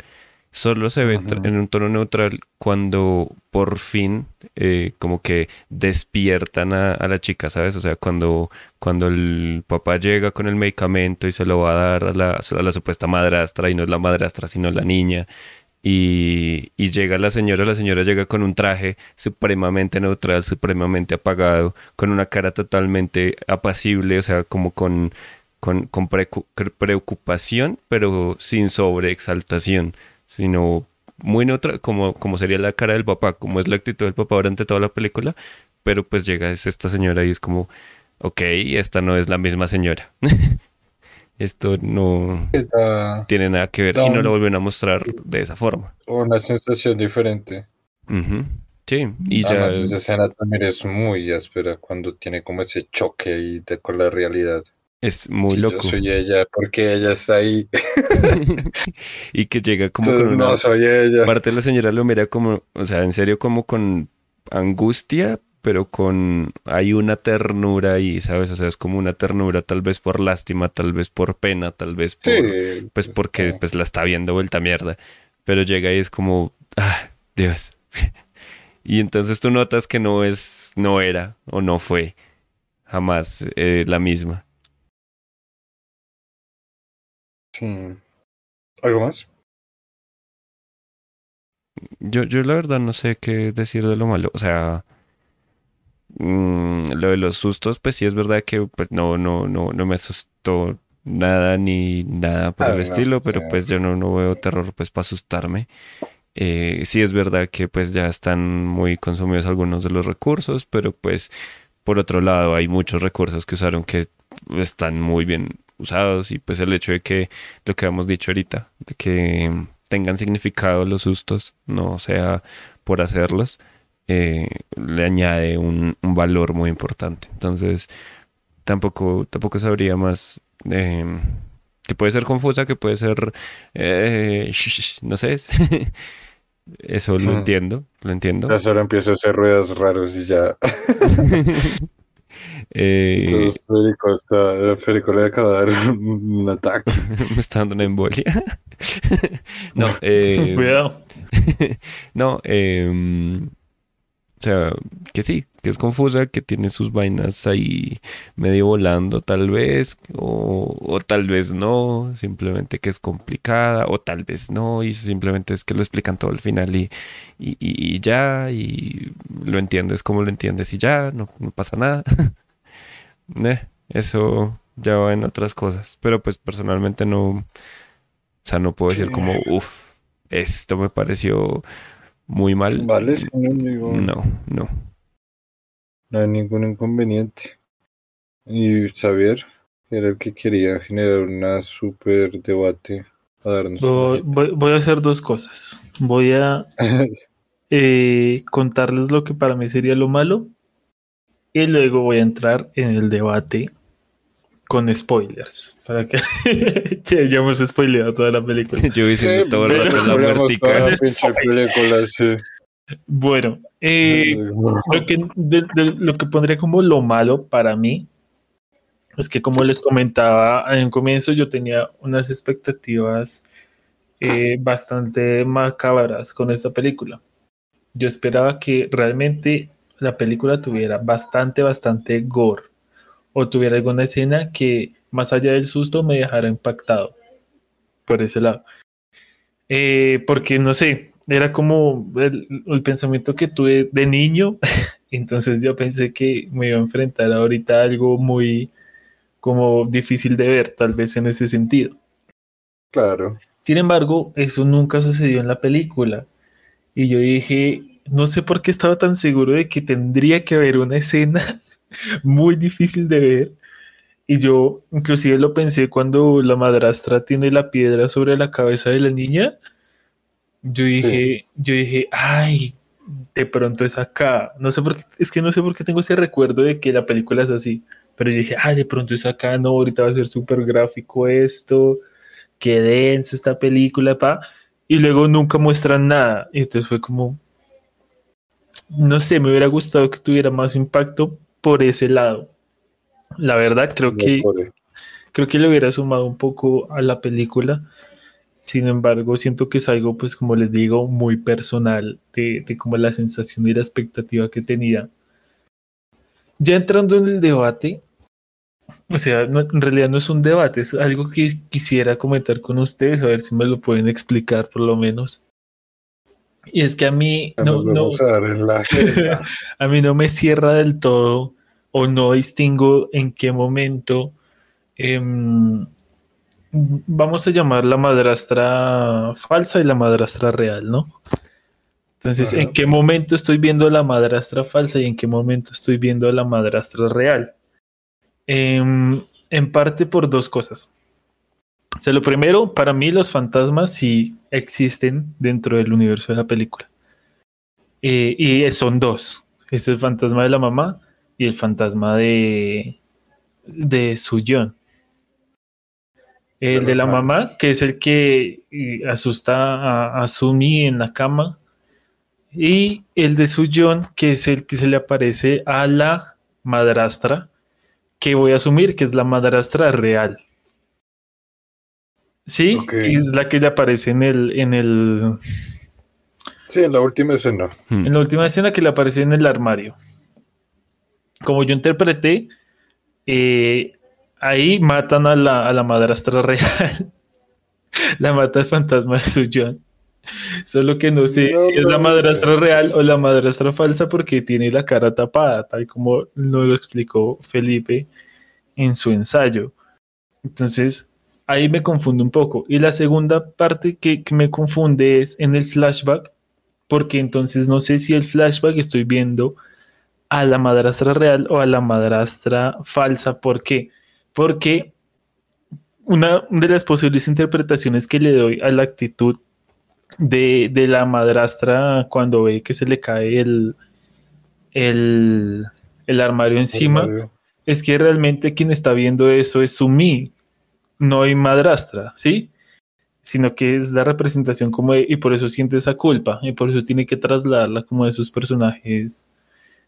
Solo se ve en un tono neutral cuando por fin eh, como que despiertan a, a la chica, ¿sabes? O sea, cuando, cuando el papá llega con el medicamento y se lo va a dar a la, a la supuesta madrastra y no es la madrastra sino la niña. Y, llega la señora, la señora llega con un traje supremamente neutral, supremamente apagado, con una cara totalmente apacible, o sea, como con, con, preocupación, pero sin sobreexaltación, sino muy neutral, como, como sería la cara del papá, como es la actitud del papá durante toda la película, pero pues llega es esta señora y es como, ok, esta no es la misma señora. Esto no tiene nada que ver y no lo vuelven a mostrar de esa forma. una sensación diferente. Sí, y ya Además, esa escena también es muy áspera cuando tiene como ese choque ahí de, con la realidad. es muy Si loco. Yo soy ella, porque ella está ahí. y que llega como Entonces, con una no soy ella. parte la señora lo mira como, o sea, en serio como con angustia, pero con hay una ternura ahí, ¿sabes? O sea, es como una ternura tal vez por lástima, tal vez por pena, tal vez por Sí, pues porque pues la está viendo vuelta mierda. Pero llega y es como, ah, Dios. Y entonces tú notas que no es, no era o no fue jamás eh, la misma. Sí. ¿Algo más? Yo, yo la verdad no sé qué decir de lo malo. O sea, mm, lo de los sustos, pues sí es verdad que pues, no, no, no, no me asustó nada ni nada por Ah, el no, estilo, pero pues yo no, no veo terror pues para asustarme. Eh, sí es verdad que pues ya están muy consumidos algunos de los recursos, pero pues por otro lado hay muchos recursos que usaron que están muy bien usados y pues el hecho de que lo que hemos dicho ahorita, de que tengan significado los sustos, no sea por hacerlos, eh, le añade un, un valor muy importante. Entonces, tampoco, tampoco sabría más eh, que puede ser confusa, que puede ser, eh, no sé, eso lo entiendo, lo entiendo. Ya solo empieza a hacer ruedas raros y ya. Eh, Entonces, Federico, está, Federico le acaba de dar un un ataque. me está dando una embolia. no, eh, Cuidado. no, eh, o sea, que sí, que es confusa, que tiene sus vainas ahí medio volando tal vez, o, o tal vez no, simplemente que es complicada, o tal vez no, y simplemente es que lo explican todo al final y, y, y- ya, y lo entiendes como lo entiendes y ya, no, no pasa nada. Eh, eso ya va en otras cosas, pero pues personalmente no, o sea, no puedo decir como, uff, esto me pareció muy mal. Vale, sí, no, digo, No, no. no hay ningún inconveniente. Y Xavier era el que quería generar una super debate a darnos una Voy, voy- voy a hacer dos cosas. Voy a eh, contarles lo que para mí sería lo malo y luego voy a entrar en el debate con spoilers para que Che, ya hemos spoileado toda la película. Yo diciendo Sí, todo el rato la muertica. película, sí. Bueno, eh, lo que, de- de- lo que pondría como lo malo para mí es que como les comentaba en un comienzo yo tenía unas expectativas eh, bastante macabras con esta película. Yo esperaba que realmente la película tuviera bastante, bastante gore o tuviera alguna escena que más allá del susto me dejara impactado por ese lado. Eh, porque no sé, era como el, el pensamiento que tuve de niño Entonces yo pensé que me iba a enfrentar ahorita a algo muy como difícil de ver, tal vez en ese sentido. Claro. Sin embargo, eso nunca sucedió en la película. Y yo dije, no sé por qué estaba tan seguro de que tendría que haber una escena muy difícil de ver. Y yo inclusive lo pensé cuando la madrastra tiene la piedra sobre la cabeza de la niña. Yo dije, yo dije, ay, de pronto es acá. No sé por qué, es que no sé por qué tengo ese recuerdo de que la película es así. Pero yo dije, ay, de pronto es acá, no, ahorita va a ser súper gráfico esto, qué denso esta película, pa. Y luego nunca muestran nada. Y entonces fue como, no sé, me hubiera gustado que tuviera más impacto por ese lado. La verdad, creo que creo que le hubiera sumado un poco a la película. Sin embargo, siento que es algo, pues como les digo, muy personal de, de como la sensación y la expectativa que tenía. Ya entrando en el debate, o sea, no, en realidad no es un debate, es algo que quisiera comentar con ustedes, a ver si me lo pueden explicar por lo menos. Y es que a mí no, no a, a mí no me cierra del todo o no distingo en qué momento em, vamos a llamar la madrastra falsa y la madrastra real, ¿no? Entonces, ¿en qué momento estoy viendo la madrastra falsa y en qué momento estoy viendo la madrastra real? Em, en parte por dos cosas. O sea, lo primero, para mí los fantasmas sí existen dentro del universo de la película. Eh, y son dos. Es el fantasma de la mamá y el fantasma de, de Suyon. El de la mamá, que es el que eh, asusta a, a Sumi en la cama. Y el de Suyon, que es el que se le aparece a la madrastra, que voy a asumir que es la madrastra real. Sí, es la que le aparece en el, en el. Sí, en la última escena. Hmm. En la última escena que le aparece en el armario. Como yo interpreté, eh, ahí matan a la, a la madrastra real. la mata el fantasma de su John. Solo que no sé si es la madrastra real o la madrastra falsa porque tiene la cara tapada, tal como nos lo explicó Felipe en su ensayo. Entonces, ahí me confunde un poco. Y la segunda parte que, me confunde es en el flashback, porque entonces no sé si el flashback estoy viendo a la madrastra real o a la madrastra falsa. ¿Por qué? Porque una de las posibles interpretaciones que le doy a la actitud de, la madrastra cuando ve que se le cae el, el, armario encima es que realmente quien está viendo eso es Sumi, no hay madrastra, ¿sí? Sino que es la representación como y por eso siente esa culpa y por eso tiene que trasladarla como de esos personajes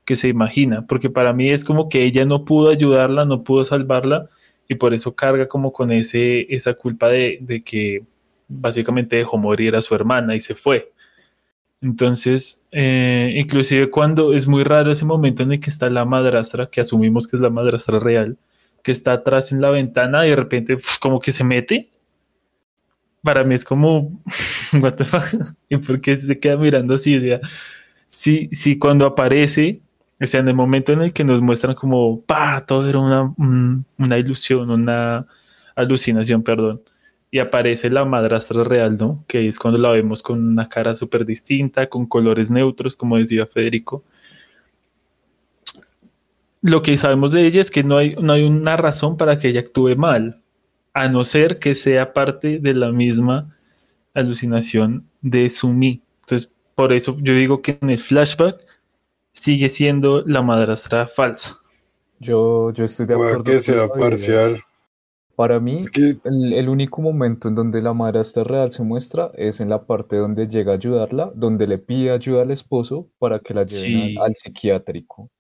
que se imagina, porque para mí es como que ella no pudo ayudarla, no pudo salvarla y por eso carga como con ese, esa culpa de, de que básicamente dejó morir a su hermana y se fue. Entonces, eh, inclusive cuando es muy raro ese momento en el que está la madrastra, que asumimos que es la madrastra real, que está atrás en la ventana y de repente como que se mete. Para mí es como, what the fuck? ¿Y por qué se queda mirando así? O sea, si, si cuando aparece, o sea, en el momento en el que nos muestran como, pa, todo era una, una ilusión, una alucinación, perdón. Y aparece la madrastra real, ¿no? Que es cuando la vemos con una cara súper distinta, con colores neutros, como decía Federico lo que sabemos de ella es que no hay, no hay una razón para que ella actúe mal, a no ser que sea parte de la misma alucinación de Sumi. Entonces, por eso yo digo que en el flashback sigue siendo la madrastra falsa. Yo, yo estoy de acuerdo. que sea parcial. Para mí, el, único momento en donde la madrastra real se muestra es en la parte donde llega a ayudarla, donde le pide ayuda al esposo para que la lleven al psiquiátrico.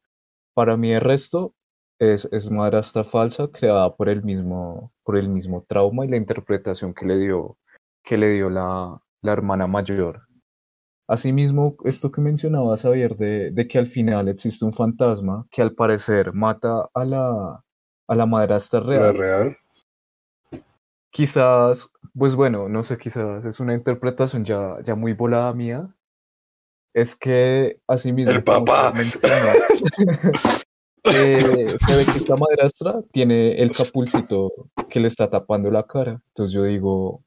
Para mí el resto es, es madrastra falsa creada por el mismo, por el mismo trauma y la interpretación que le dio, que le dio la, la hermana mayor. Asimismo, esto que mencionaba Xavier de, de, que al final existe un fantasma que al parecer mata a la, a la madrastra real. real? Quizás, pues bueno, no sé, quizás es una interpretación ya, ya muy volada mía, es que así mismo. El papá. eh, se ve que esta madrastra tiene el capulcito que le está tapando la cara. Entonces yo digo,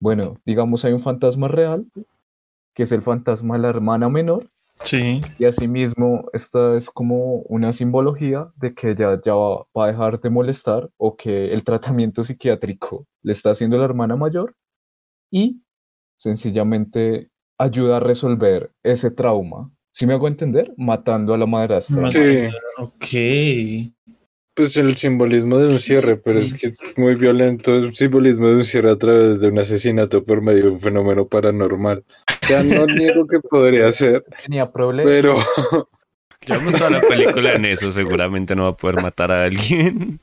bueno, digamos hay un fantasma real, que es el fantasma de la hermana menor, Sí. y asimismo esta es como una simbología de que ella ya va, va a dejar de molestar o que el tratamiento psiquiátrico le está haciendo la hermana mayor y sencillamente ayuda a resolver ese trauma. ¿Sí me hago entender? Matando a la madrastra. Sí, Ok. pues el simbolismo de un cierre, pero es que es muy violento el simbolismo de un cierre a través de un asesinato por medio de un fenómeno paranormal. Sea, no niego que podría ser, Tenía problemas. pero Ya hemos toda la película en eso, seguramente no va a poder matar a alguien.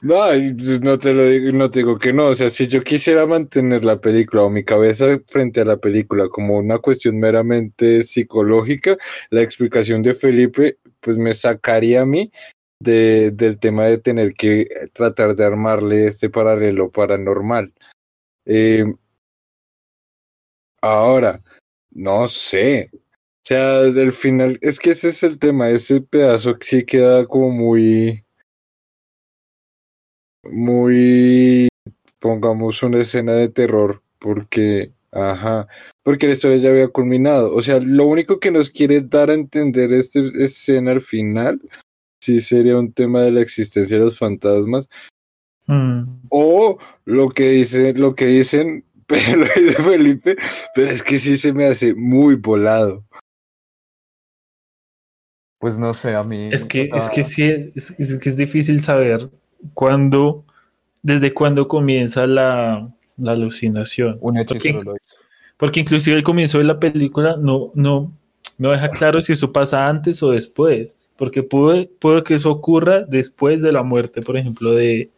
No, pues, no te lo digo, no te digo que no. O sea, si yo quisiera mantener la película o mi cabeza frente a la película como una cuestión meramente psicológica, la explicación de Felipe, pues me sacaría a mí de, del tema de tener que tratar de armarle este paralelo paranormal. Eh, ahora, no sé. O sea, el final, es que ese es el tema, ese pedazo sí queda como muy, muy, pongamos una escena de terror, porque, ajá, porque la historia ya había culminado. O sea, lo único que nos quiere dar a entender esta escena al final, sí sería un tema de la existencia de los fantasmas, Mm. o lo que dice, lo que dicen, pero lo dice Felipe, pero es que sí se me hace muy volado. Pues no sé, a mí. Es que, o es que sí, es, es que es difícil saber cuándo, desde cuándo comienza la, la alucinación. un Porque, lo hizo. porque inclusive el comienzo de la película no, no, no deja claro si eso pasa antes o después. Porque puede, puede que eso ocurra después de la muerte, por ejemplo, de,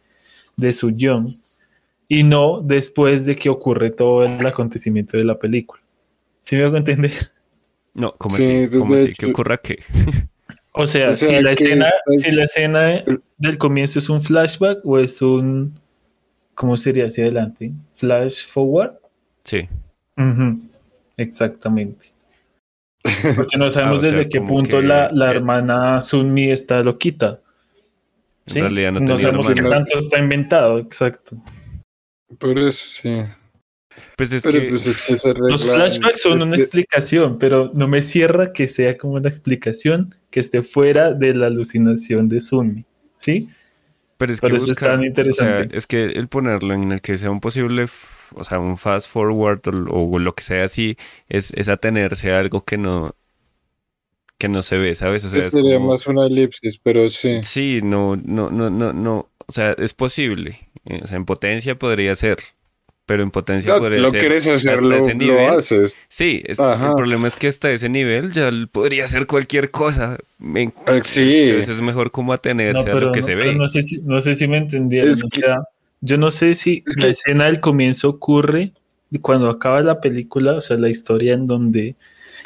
de Su Young, y no después de que ocurre todo el acontecimiento de la película. ¿Sí me hago entender? No, ¿cómo Sí, así? pues, ¿Cómo así? hecho- ¿Qué ocurra qué? O sea, O sea, si la escena, pues- si la escena del comienzo es un flashback o es un, ¿cómo sería hacia adelante? Flash forward. Sí. Exactamente. Porque no sabemos Ah, sea, desde qué punto que- la, la que- hermana Sunmi está loquita. ¿sí? En realidad no no sabemos qué tanto está inventado, exacto. Por eso sí. Pues es Pero que pues es que se Los flashbacks son una que- explicación, pero no me cierra que sea como una explicación que esté fuera de la alucinación de Sunmi. ¿Sí? Pero es que eso es tan interesante. o sea, es que el ponerlo en el que sea un posible, o sea, un fast forward o, o lo que sea así, es, es atenerse a algo que no, que no se ve, ¿sabes? O sea, es sería como- más una elipsis, pero sí. sí, no, no, no, no, no, o sea, es posible. Eh, O sea, en potencia podría ser, pero en potencia No, podría lo ser. quieres hacer, hasta lo, ese lo nivel. haces. Sí, es- el problema es que hasta ese nivel ya podría ser cualquier cosa. Me- Eh, sí. Entonces es mejor como atenerse a lo que no, se ve. no sé si, no sé si me entendieron. Es o que- sea, yo no sé si es la que- escena del comienzo ocurre y cuando acaba la película, o sea, la historia en donde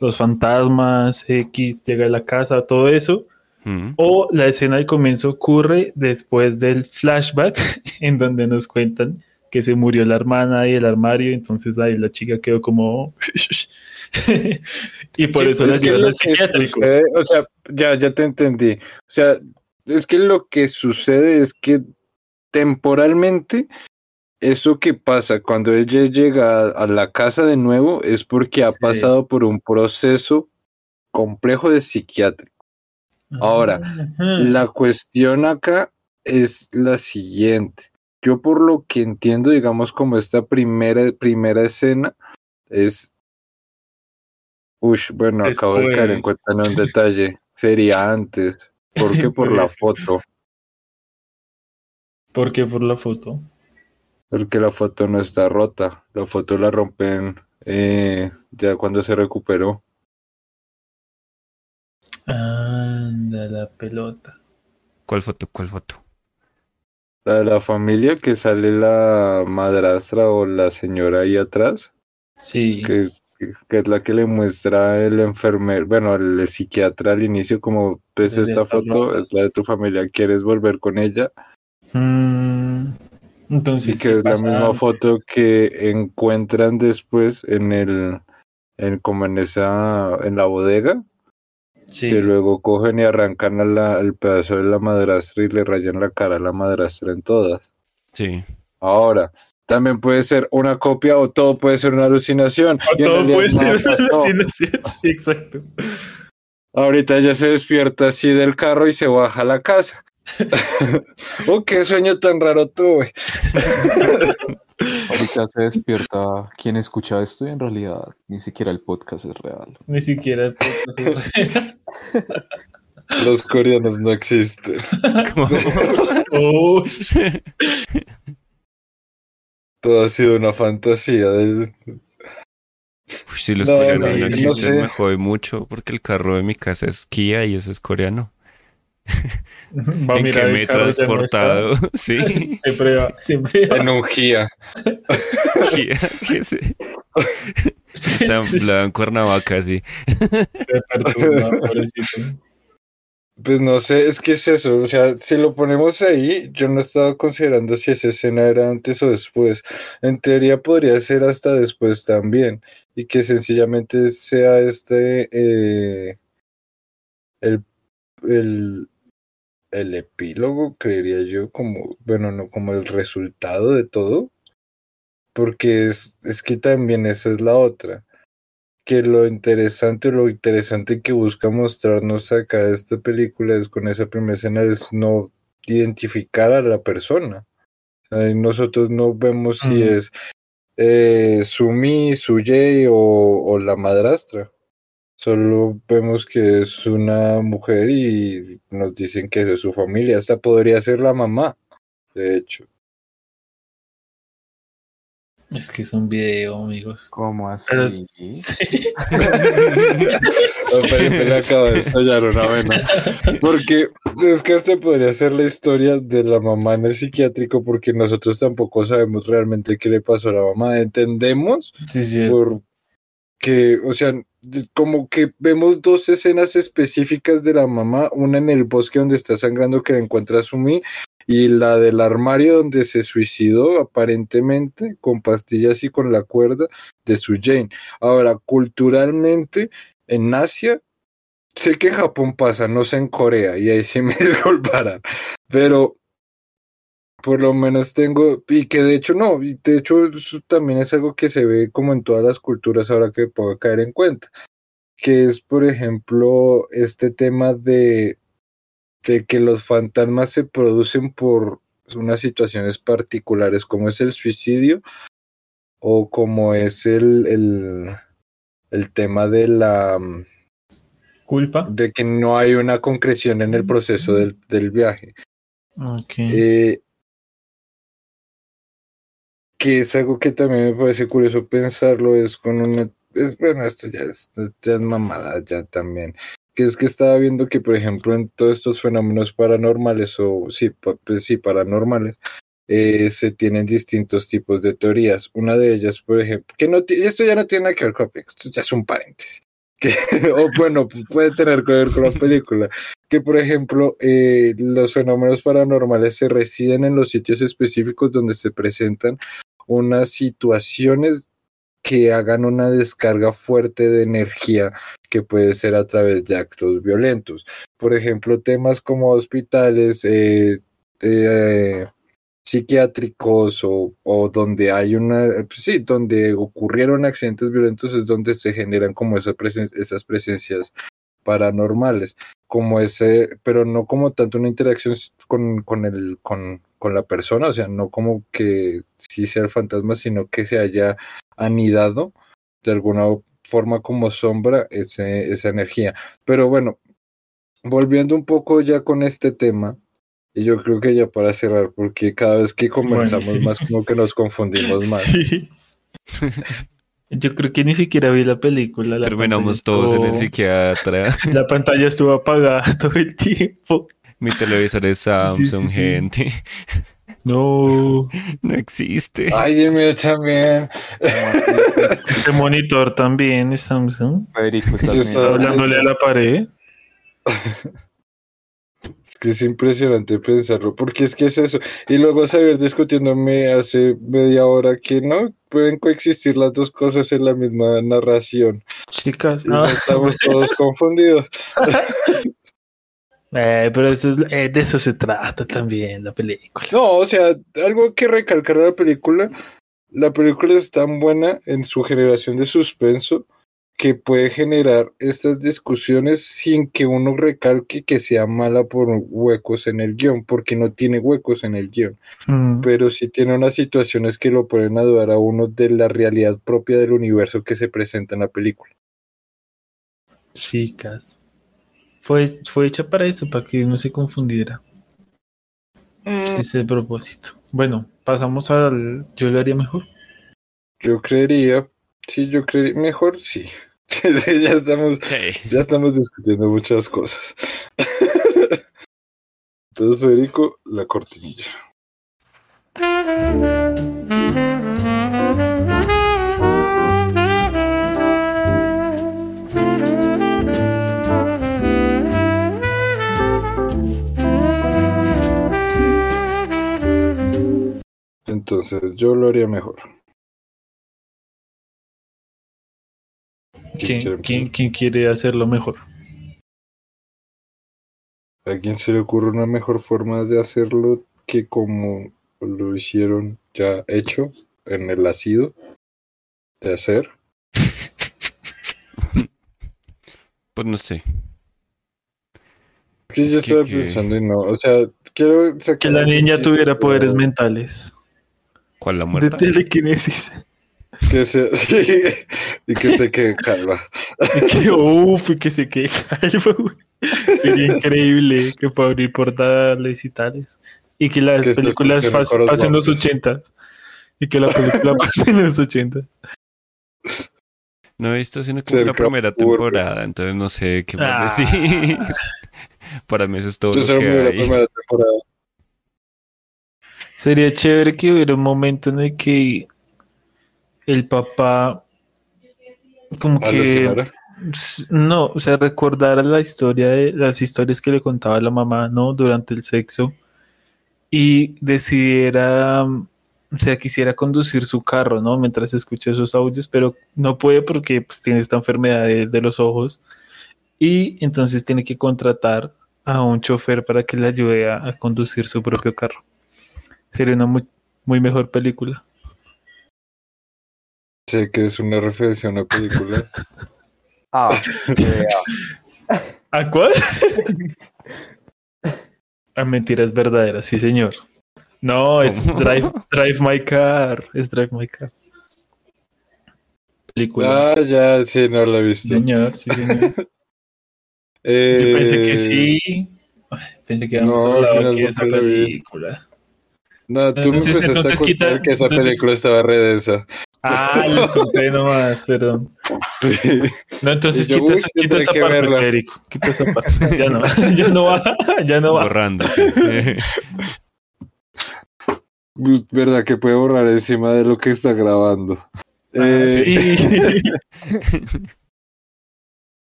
los fantasmas, X llega a la casa, todo eso, o la escena del comienzo ocurre después del flashback en donde nos cuentan que se murió la hermana y el armario, entonces ahí la chica quedó como... y por Sí, eso Es la lo al psiquiátrico. sucede- o sea, ya, ya te entendí. O sea, es que lo que sucede es que temporalmente, eso que pasa cuando ella llega a, la casa de nuevo es porque ha Sí. pasado por un proceso complejo de psiquiátrico. Ahora, Ajá. La cuestión acá es la siguiente. Yo por lo que entiendo, digamos, como esta primera, primera escena es... Uy, bueno, acabo de caer en Después. cuenta en un detalle. Sería antes. ¿Por qué? Por la Pues. foto. ¿Por qué por la foto? Porque la foto no está rota. La foto la rompen eh, ya cuando se recuperó. Anda la pelota. ¿Cuál foto? ¿Cuál foto? La de la familia que sale la madrastra o la señora ahí atrás. Sí. que es, que es la que le muestra el enfermero, bueno, el psiquiatra al inicio, como ves esta foto, es la de tu familia, ¿quieres volver con ella? Mm, entonces, Y que ¿qué es la misma antes? foto que encuentran después en el, en como en esa, en la bodega, Sí. que luego cogen y arrancan a la- el pedazo de la madrastra y le rayan la cara a la madrastra en todas. Sí. Ahora, también puede ser una copia o todo puede ser una alucinación. O todo puede ser pasó. alucinación. Sí, exacto. Ahorita ya se despierta así del carro y se baja a la casa. oh, qué sueño tan raro tuve. Ahorita se despierta quien escucha esto y en realidad ni siquiera el podcast es real. Ni siquiera el podcast es real. Los coreanos no existen. Oh, Todo ha sido una fantasía. del- Uy, si los No, coreanos no no existen, sé. me jode mucho porque el carro de mi casa es Kia y eso es coreano. Va a ¿En qué mirar me he transportado? Sí, Siempre va, siempre va. En un Gia. ¿qué sé? Sí, sí, sí, en Cuernavaca, sí. se perturba, pobrecito. Pues no sé, es que es eso. O sea, si lo ponemos ahí, yo no estaba considerando si esa escena era antes o después. En teoría podría ser hasta después también. Y que sencillamente sea este eh, el, el, el epílogo, creería yo, como, bueno, no, como el resultado de todo. Porque es, es que también esa es la otra. Que lo interesante, lo interesante que busca mostrarnos acá esta película es con esa primera escena es no identificar a la persona. O sea, nosotros no vemos si es eh, Sumi, Sujei o, o la madrastra. Solo vemos que es una mujer y nos dicen que es de su familia. Hasta podría ser la mamá, de hecho. Es que es un video, amigos. ¿Cómo así? Pero- Sí. Le acaba de estallar una vena. Porque es que este podría ser la historia de la mamá en el psiquiátrico, porque nosotros tampoco sabemos realmente qué le pasó a la mamá. Entendemos Sí, sí. por que, o sea, como que vemos dos escenas específicas de la mamá, una en el bosque donde está sangrando que la encuentra Sumi y la del armario donde se suicidó aparentemente con pastillas y con la cuerda de su Jane. Ahora, culturalmente en Asia sé que en Japón pasa, no sé en Corea y ahí sí me disculparán, pero por lo menos tengo, y que de hecho no, y de hecho eso también es algo que se ve como en todas las culturas ahora que puedo caer en cuenta, que es por ejemplo este tema de, de que los fantasmas se producen por unas situaciones particulares como es el suicidio o como es el, el, el tema de la Culpa. de que no hay una concreción en el proceso del, del viaje. Ok. Eh, que es algo que también me parece curioso pensarlo, es con una, es bueno, esto ya es, ya es mamada ya también, que es que estaba viendo que, por ejemplo, en todos estos fenómenos paranormales, o sí, pues sí, paranormales, eh, se tienen distintos tipos de teorías. Una de ellas, por ejemplo, que no, esto ya no tiene nada que ver con esto ya es un paréntesis. Que, o bueno, pues puede tener que ver con la película. Que, por ejemplo, eh, los fenómenos paranormales se residen en los sitios específicos donde se presentan unas situaciones que hagan una descarga fuerte de energía que puede ser a través de actos violentos. Por ejemplo, temas como hospitales, eh, eh, psiquiátricos o, o donde hay una, pues sí, donde ocurrieron accidentes violentos es donde se generan como presen- esas presencias paranormales, como ese, pero no como tanto una interacción con, con el, con, con la persona, o sea, no como que sí sea el fantasma, sino que se haya anidado de alguna forma como sombra ese, esa energía. Pero bueno, volviendo un poco ya con este tema, y yo creo que ya para cerrar, porque cada vez que conversamos Bueno, sí. más, como que nos confundimos más. Sí. Yo creo que ni siquiera vi la película. la Terminamos todos en el psiquiatra. La pantalla estuvo apagada todo el tiempo. Mi televisor es Samsung, sí, sí. gente. No. No existe. Ay, el mío también. Este monitor también es Samsung. Federico, Está hablándole a la pared. Que es impresionante pensarlo, porque es que es eso. Y luego saber discutiéndome hace media hora que no pueden coexistir las dos cosas en la misma narración. Chicas, no. estamos todos confundidos. Eh, pero eso es, eh, de eso se trata también la película. No, o sea, algo que recalcar de la película, la película es tan buena en su generación de suspenso que puede generar estas discusiones sin que uno recalque que sea mala por huecos en el guion, porque no tiene huecos en el guion, Mm, pero sí tiene unas situaciones que lo pueden a dudar a uno de la realidad propia del universo que se presenta en la película. chicas. Fue, fue hecha para eso, para que no se confundiera. Ese es el propósito. Bueno, pasamos al. Yo lo haría mejor. Yo creería, sí, yo creería, mejor sí. Sí, ya estamos. Ya estamos discutiendo muchas cosas. Entonces, Federico, la cortinilla. Entonces, yo lo haría mejor. ¿Quién quiere ¿Quién, quién, quiere hacerlo mejor? ¿A quién se le ocurre una mejor forma de hacerlo que como lo hicieron ya hecho en el ácido de hacer? Pues no sé. Es yo que- estaba que- pensando y no, o sea, quiero sacar Que la niña tuviera poderes mentales. ¿Cuál la De muerta? telequinesis. Que sea, sí, y que se quede calva. Y que, uff, y que se quede calvo, güey. Sería increíble que pueda abrir portales y tales. Y que las Que se películas los pasen los ochentas. Y que la película pase en los ochentas. No he visto sino como la primera temporada, entonces no sé qué Ah. más decir. Para mí eso es todo Yo lo que la primera temporada. Sería chévere que hubiera un momento en el que el papá como que no, o sea, recordara la historia de las historias que le contaba la mamá, ¿no? Durante el sexo y decidiera, o sea, quisiera conducir su carro, ¿no? Mientras escucha esos audios, pero no puede porque pues tiene esta enfermedad de, de los ojos y entonces tiene que contratar a un chofer para que le ayude a, a conducir su propio carro. Sería una muy, muy mejor película. Sé que es una referencia a una película. Ah. ¿A cuál? A mentiras verdaderas, sí, señor. No, es. Drive, Drive My Car. Es Drive My Car. Película. Ah, ya, sí, no la he visto. señor, sí, señor. Eh, Yo pensé que sí. Pensé que habíamos no, hablado aquí de esa película. No, tú Entonces- me empezaste entonces a quita- contar que esa entonces- película estaba re densa. Ah, les conté nomás, perdón. Sí. No, entonces yo, quita, uy, esa, quita esa parte, verla. Federico. Quita esa parte. Ya no, ya no va, ya no va. Borrándose. Verdad que puede borrar encima de lo que está grabando. Ah, Eh, sí.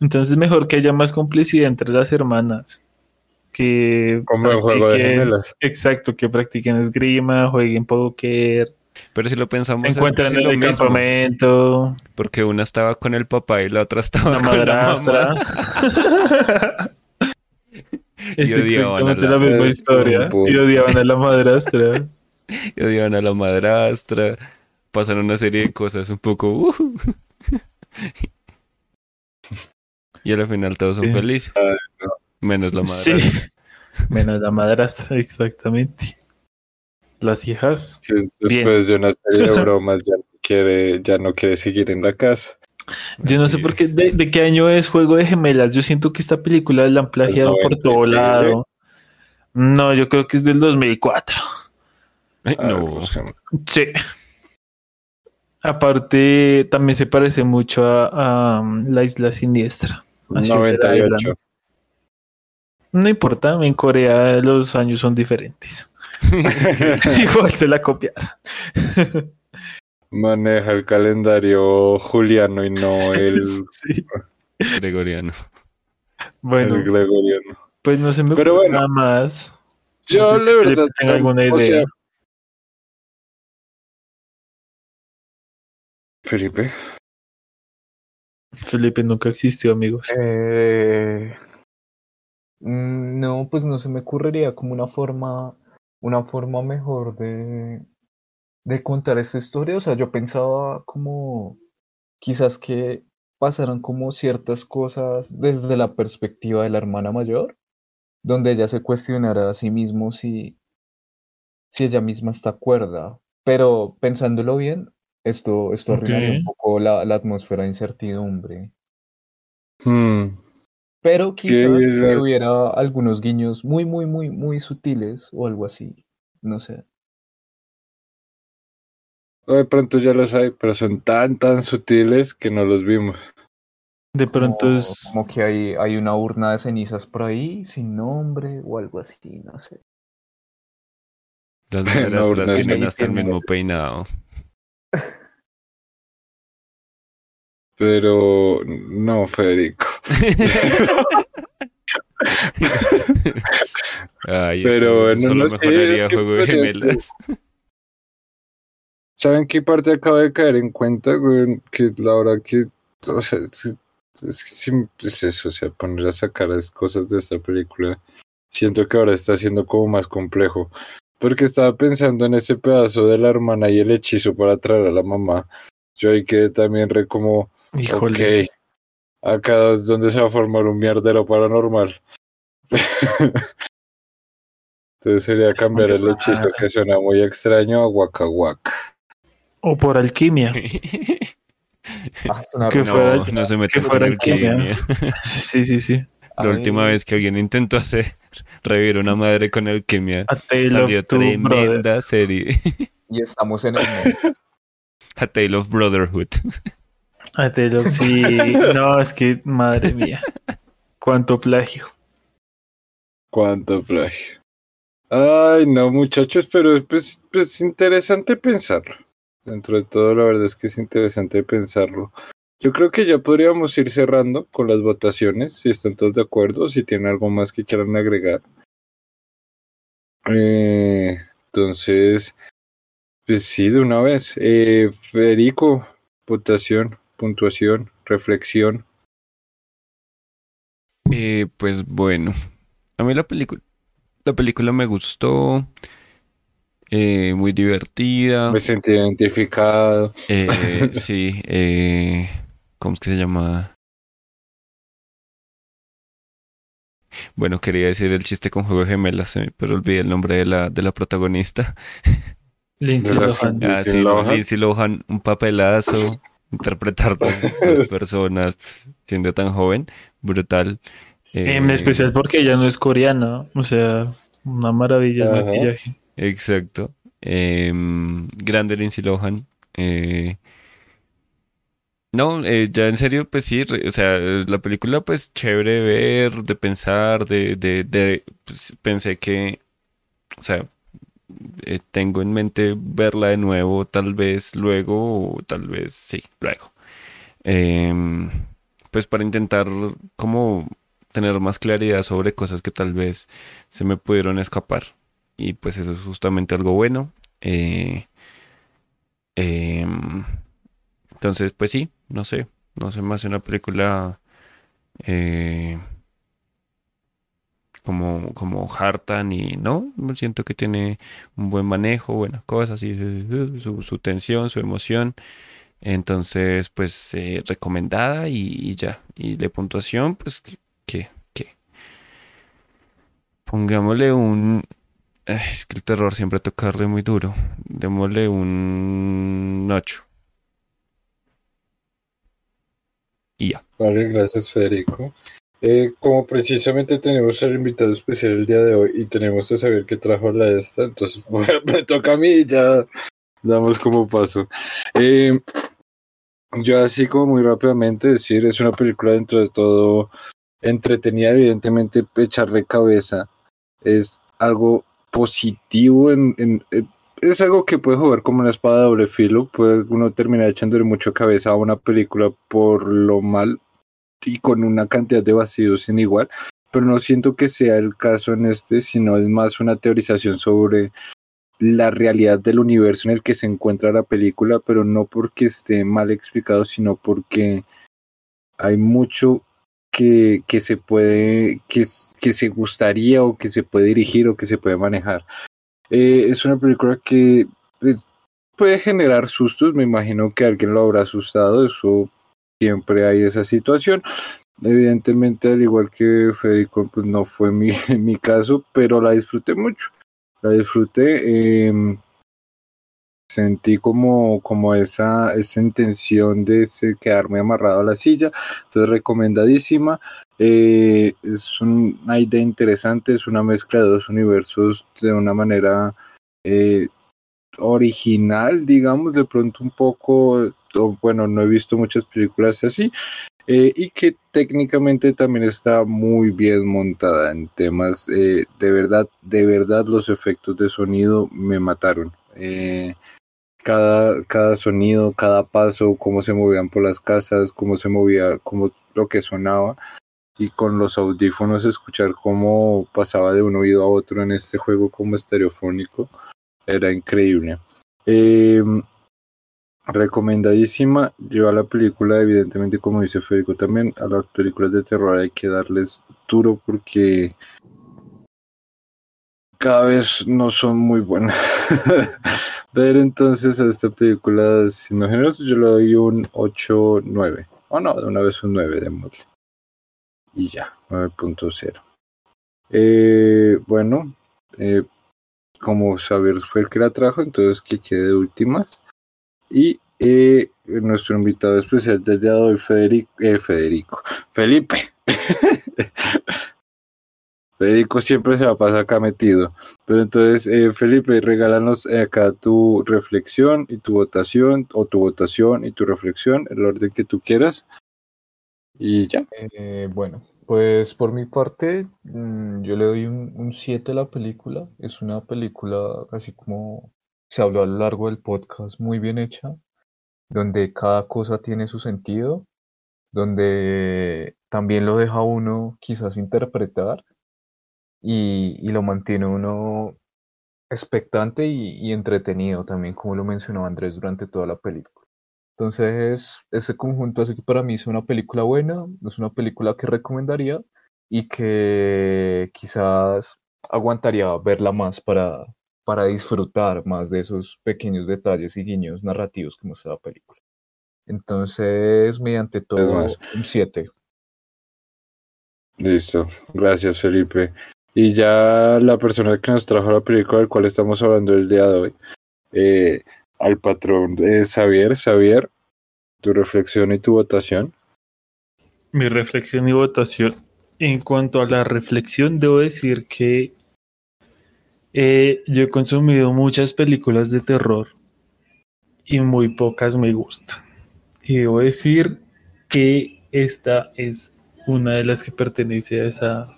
Entonces mejor que haya más complicidad entre las hermanas. Que Como el juego de practiquen- gemelas. Exacto, que practiquen esgrima, jueguen póker, Pero si lo pensamos, se es encuentran en lo el mismo, campamento, Porque una estaba con el papá y la otra estaba la con la madrastra. mamá. es Y odiaban a exactamente la- la misma historia. Y odiaban a la madrastra. Y odiaban a la madrastra. Pasan una serie de cosas un poco. uh. y al final todos son Sí. felices. Ay, Menos la Sí. madrastra. Menos la madrastra, exactamente. Las hijas. después de una serie de bromas ya no quiere, ya no quiere seguir en la casa. Yo no Así sé por qué, de, de qué año es Juego de Gemelas. Yo siento que esta película la han plagiado por todo 99. lado. No, yo creo que es del 2004. Ay, A ver, no. busquemos. Sí. Aparte, también se parece mucho a, a, um, La Isla Siniestra. a Shutter 98. Island. No importa, en Corea los años son diferentes. Igual se la copiaron. Maneja el calendario juliano y no el, Sí. Gregoriano. Bueno, el gregoriano. Pues no se me Pero ocurre bueno. nada más. Yo, No sé si la verdad, tenga alguna o sea, idea. Felipe. Felipe nunca existió, amigos. Eh, mm, no, pues no se me ocurriría como una forma, una forma mejor de, de contar esta historia. O sea, yo pensaba como quizás que pasaran como ciertas cosas desde la perspectiva de la hermana mayor, donde ella se cuestionara a sí mismo si, si ella misma está cuerda. Pero pensándolo bien, esto, esto arruinaría un poco la, la atmósfera de incertidumbre. Hmm, Pero ¿Qué quizás si era? hubiera algunos guiños muy, muy, muy, muy sutiles o algo así. No sé. o de pronto ya los hay, pero son tan, tan sutiles que no los vimos. De pronto Como, es. como que hay, hay una urna de cenizas por ahí, sin nombre o algo así, no sé. Las mujeres las tienen hasta el mismo peinado. Pero no, Federico. Ay, Pero eso solo no sé, Juego. Gemelas. ¿Saben qué parte acabo de caer en cuenta, güey? Que la verdad que, o sea, es, eso, o sea, poner a sacar las cosas de esta película, siento que ahora está siendo como más complejo. Porque estaba pensando en ese pedazo de la hermana y el hechizo para traer a la mamá. Yo ahí quedé también re como, Híjole. ok, acá es donde se va a formar un mierdero paranormal. Entonces sería cambiar el hechizo que suena muy extraño a Waka Waka. O por alquimia. Ah, Que re- no, fuera- no se mete que fuera alquimia. alquimia. Sí, sí, sí. La última vez que alguien intentó hacer revivir una madre con alquimia, salió tremenda Brothers. serie. Y estamos en el. A Tale of Brotherhood. Sí. No, es que, madre mía. Cuánto plagio. Cuánto plagio. Ay, no, muchachos, pero pues, pues interesante pensarlo. Dentro de todo, la verdad es que es interesante pensarlo. Yo creo que ya podríamos ir cerrando con las votaciones, si están todos de acuerdo, si tienen algo más que quieran agregar. Eh, entonces, pues sí, de una vez. Eh, Federico, votación, puntuación, reflexión. Eh, pues bueno, a mí la película, la película me gustó, eh, muy divertida. Me sentí identificado. Eh, sí, eh, ¿cómo es que se llama? Bueno, quería decir el chiste con Juego de Gemelas, eh, pero olvidé el nombre de la, de la protagonista. Lindsay Lohan. Ah, Lindsay sí, Lohan. Lindsay Lohan, un papelazo, interpretar dos personas siendo tan joven, brutal. Eh, En especial porque ella no es coreana. O sea, una maravilla Ajá. maquillaje. Exacto. Em, grande Lindsay Lohan. eh, no, eh, ya en serio, pues sí, re- o sea, eh, la película pues chévere de ver, de pensar, de, de, de pues, pensé que, o sea, eh, tengo en mente verla de nuevo, tal vez luego, o tal vez sí, luego. Em, pues para intentar como tener más claridad sobre cosas que tal vez se me pudieron escapar. Y pues eso es justamente algo bueno. Eh, em, entonces, pues sí, no sé, no sé más una película eh, como, como harta ni no, siento que tiene un buen manejo, buenas cosas, y su, su- tensión, su emoción. Entonces, pues eh, recomendada y, y ya. Y de puntuación, pues que, que pongámosle un Es que el terror siempre toca darle muy duro. Démosle un 8. Y ya. Vale, gracias Federico. Eh, como precisamente tenemos al invitado especial el día de hoy y tenemos que saber qué trajo la esta, entonces me toca a mí y ya damos como paso. Eh, yo así como muy rápidamente decir, es una película dentro de todo entretenida, evidentemente echarle cabeza es algo positivo en, en- es algo que puede jugar como una espada de doble filo, puede uno terminar echándole mucho cabeza a una película por lo mal y con una cantidad de vacíos sin igual, pero no siento que sea el caso en este, sino es más una teorización sobre la realidad del universo en el que se encuentra la película, pero no porque esté mal explicado, sino porque hay mucho que, que se puede, que, que se gustaría o que se puede dirigir o que se puede manejar. Eh, es una película que pues, puede generar sustos, me imagino que alguien lo habrá asustado, eso siempre hay esa situación. Evidentemente, al igual que Federico, pues no fue mi, caso, pero la disfruté mucho. La disfruté. Eh, sentí como, como esa, esa intención de quedarme amarrado a la silla. Entonces, recomendadísima. Eh, es una idea interesante, es una mezcla de dos universos de una manera eh, original, digamos, de pronto un poco, bueno, no he visto muchas películas así, eh, y que técnicamente también está muy bien montada en temas, eh, de verdad, de verdad los efectos de sonido me mataron. Eh, cada, cada sonido, cada paso, cómo se movían por las casas, cómo se movía, cómo lo que sonaba, y con los audífonos escuchar cómo pasaba de un oído a otro en este juego como estereofónico, era increíble. Eh, recomendadísima. Yo a la película, evidentemente, como dice Federico también, a las películas de terror hay que darles duro porque cada vez no son muy buenas. Ver entonces a esta película, si no yo le doy un 8-9. O no, de una vez un 9 de Motley. Y ya, 9.0. Eh, bueno, eh, como saber fue el que la trajo, entonces que quede de últimas. Y eh, nuestro invitado especial del día de hoy, Federico, eh, Federico, Felipe. Federico siempre se va a pasar acá metido. Pero entonces, eh, Felipe, regálanos acá tu reflexión y tu votación, o tu votación y tu reflexión, el orden que tú quieras. Y ya. Bueno, pues por mi parte, mm, yo le doy un 7 a la película. Es una película así como se habló a lo largo del podcast muy bien hecha, donde cada cosa tiene su sentido, donde también lo deja uno quizás interpretar y, y lo mantiene uno expectante y, y, entretenido también, como lo mencionó Andrés durante toda la película. Entonces, ese conjunto hace que para mí es una película buena, es una película que recomendaría y que quizás aguantaría verla más para, para disfrutar más de esos pequeños detalles y guiños narrativos que muestra la película. Entonces, mediante todo, un 7. Listo, gracias Felipe. Y ya la persona que nos trajo la película del cual estamos hablando el día de hoy, eh, al patrón de Xavier, Xavier, tu reflexión y tu votación. Mi reflexión y votación. En cuanto a la reflexión, debo decir que eh, yo he consumido muchas películas de terror y muy pocas me gustan. Y debo decir que esta es una de las que pertenece a esa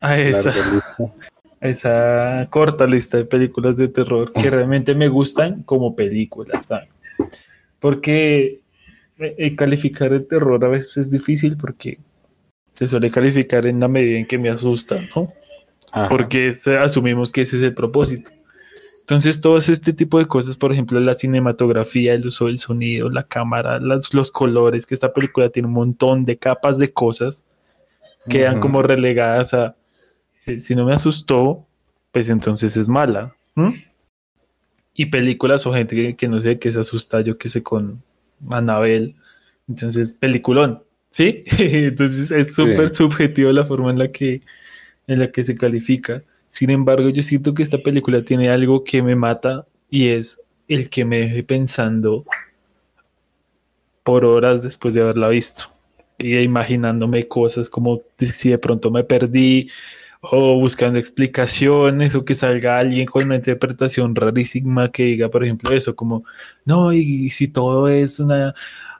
a esa, a esa corta lista de películas de terror que realmente me gustan como películas, ¿saben? Porque eh, calificar el terror a veces es difícil porque se suele calificar en la medida en que me asusta, ¿no? Ajá. porque asumimos que ese es el propósito. Entonces, todo este tipo de cosas, por ejemplo, la cinematografía, el uso del sonido, la cámara, las, los colores, que esta película tiene un montón de capas de cosas, quedan uh -huh. como relegadas a, si, si, no me asustó, pues entonces es mala. ¿Mm? Y películas o gente que, que, no sé, que se asusta, yo que sé, con Anabel, entonces, peliculón, ¿sí? entonces es súper sí. subjetivo la forma en la que en la que se califica. Sin embargo, yo siento que esta película tiene algo que me mata y es el que me deje pensando por horas después de haberla visto y imaginándome cosas como si de pronto me perdí o buscando explicaciones o que salga alguien con una interpretación rarísima que diga, por ejemplo, eso como, no, y si todo es una,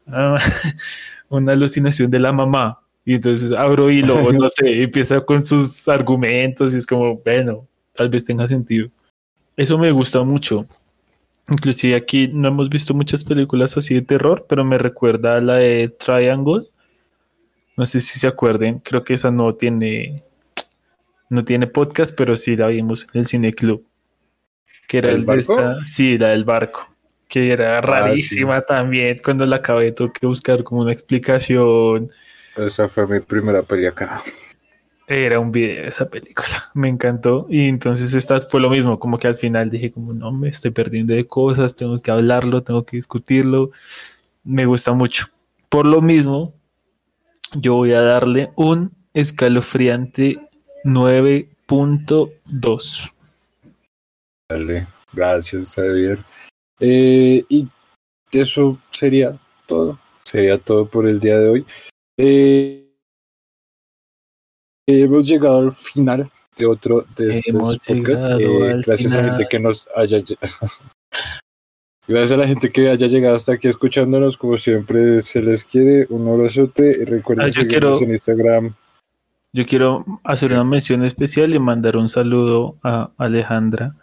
una alucinación de la mamá, y entonces abro hilo, no sé, empieza con sus argumentos y es como, bueno, tal vez tenga sentido. Eso me gusta mucho. Inclusive aquí no hemos visto muchas películas así de terror, pero me recuerda a la de Triangle, No sé si se acuerden, creo que esa no tiene no tiene podcast, pero sí la vimos en el Cine Club. Que era ¿El el, de barco? esta, sí, la del barco. Que era rarísima también. Cuando la acabé tuve que buscar como una explicación. Esa fue mi primera peli acá. Era un video de esa película. Me encantó. Y entonces esta fue lo mismo. Como que al final dije como no me estoy perdiendo de cosas. Tengo que hablarlo, tengo que discutirlo. Me gusta mucho. Por lo mismo, yo voy a darle un escalofriante 9.2. Dale, gracias, Javier. Eh, y eso sería todo. Sería todo por el día de hoy. Eh, hemos llegado al final de otro de estos podcasts. Eh, gracias a la gente que nos haya Gracias a la gente que haya llegado hasta aquí escuchándonos, como siempre se les quiere, un abrazote y recuerden Ah, yo seguirnos quiero- en Instagram. Yo quiero hacer una mención especial y mandar un saludo a Alejandra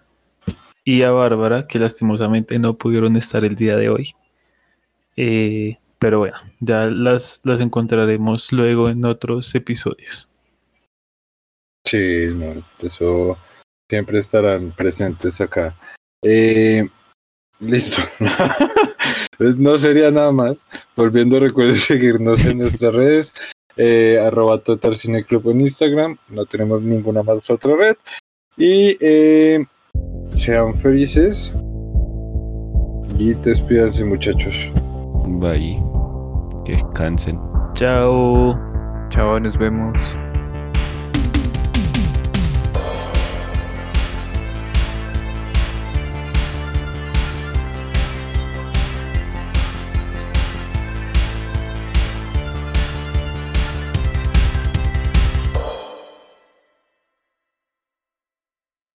y a Bárbara, que lastimosamente no pudieron estar el día de hoy. Eh, pero bueno, ya las, las encontraremos luego en otros episodios. Sí, no, eso siempre estarán presentes acá. Eh, listo. pues no sería nada más. Volviendo, recuerden seguirnos en nuestras redes. Eh, arroba Total Cine Club en Instagram. No tenemos ninguna más otra red. Y eh, sean felices. Y despídanse, muchachos. Bye. Que descansen. Chao. Chao, nos vemos.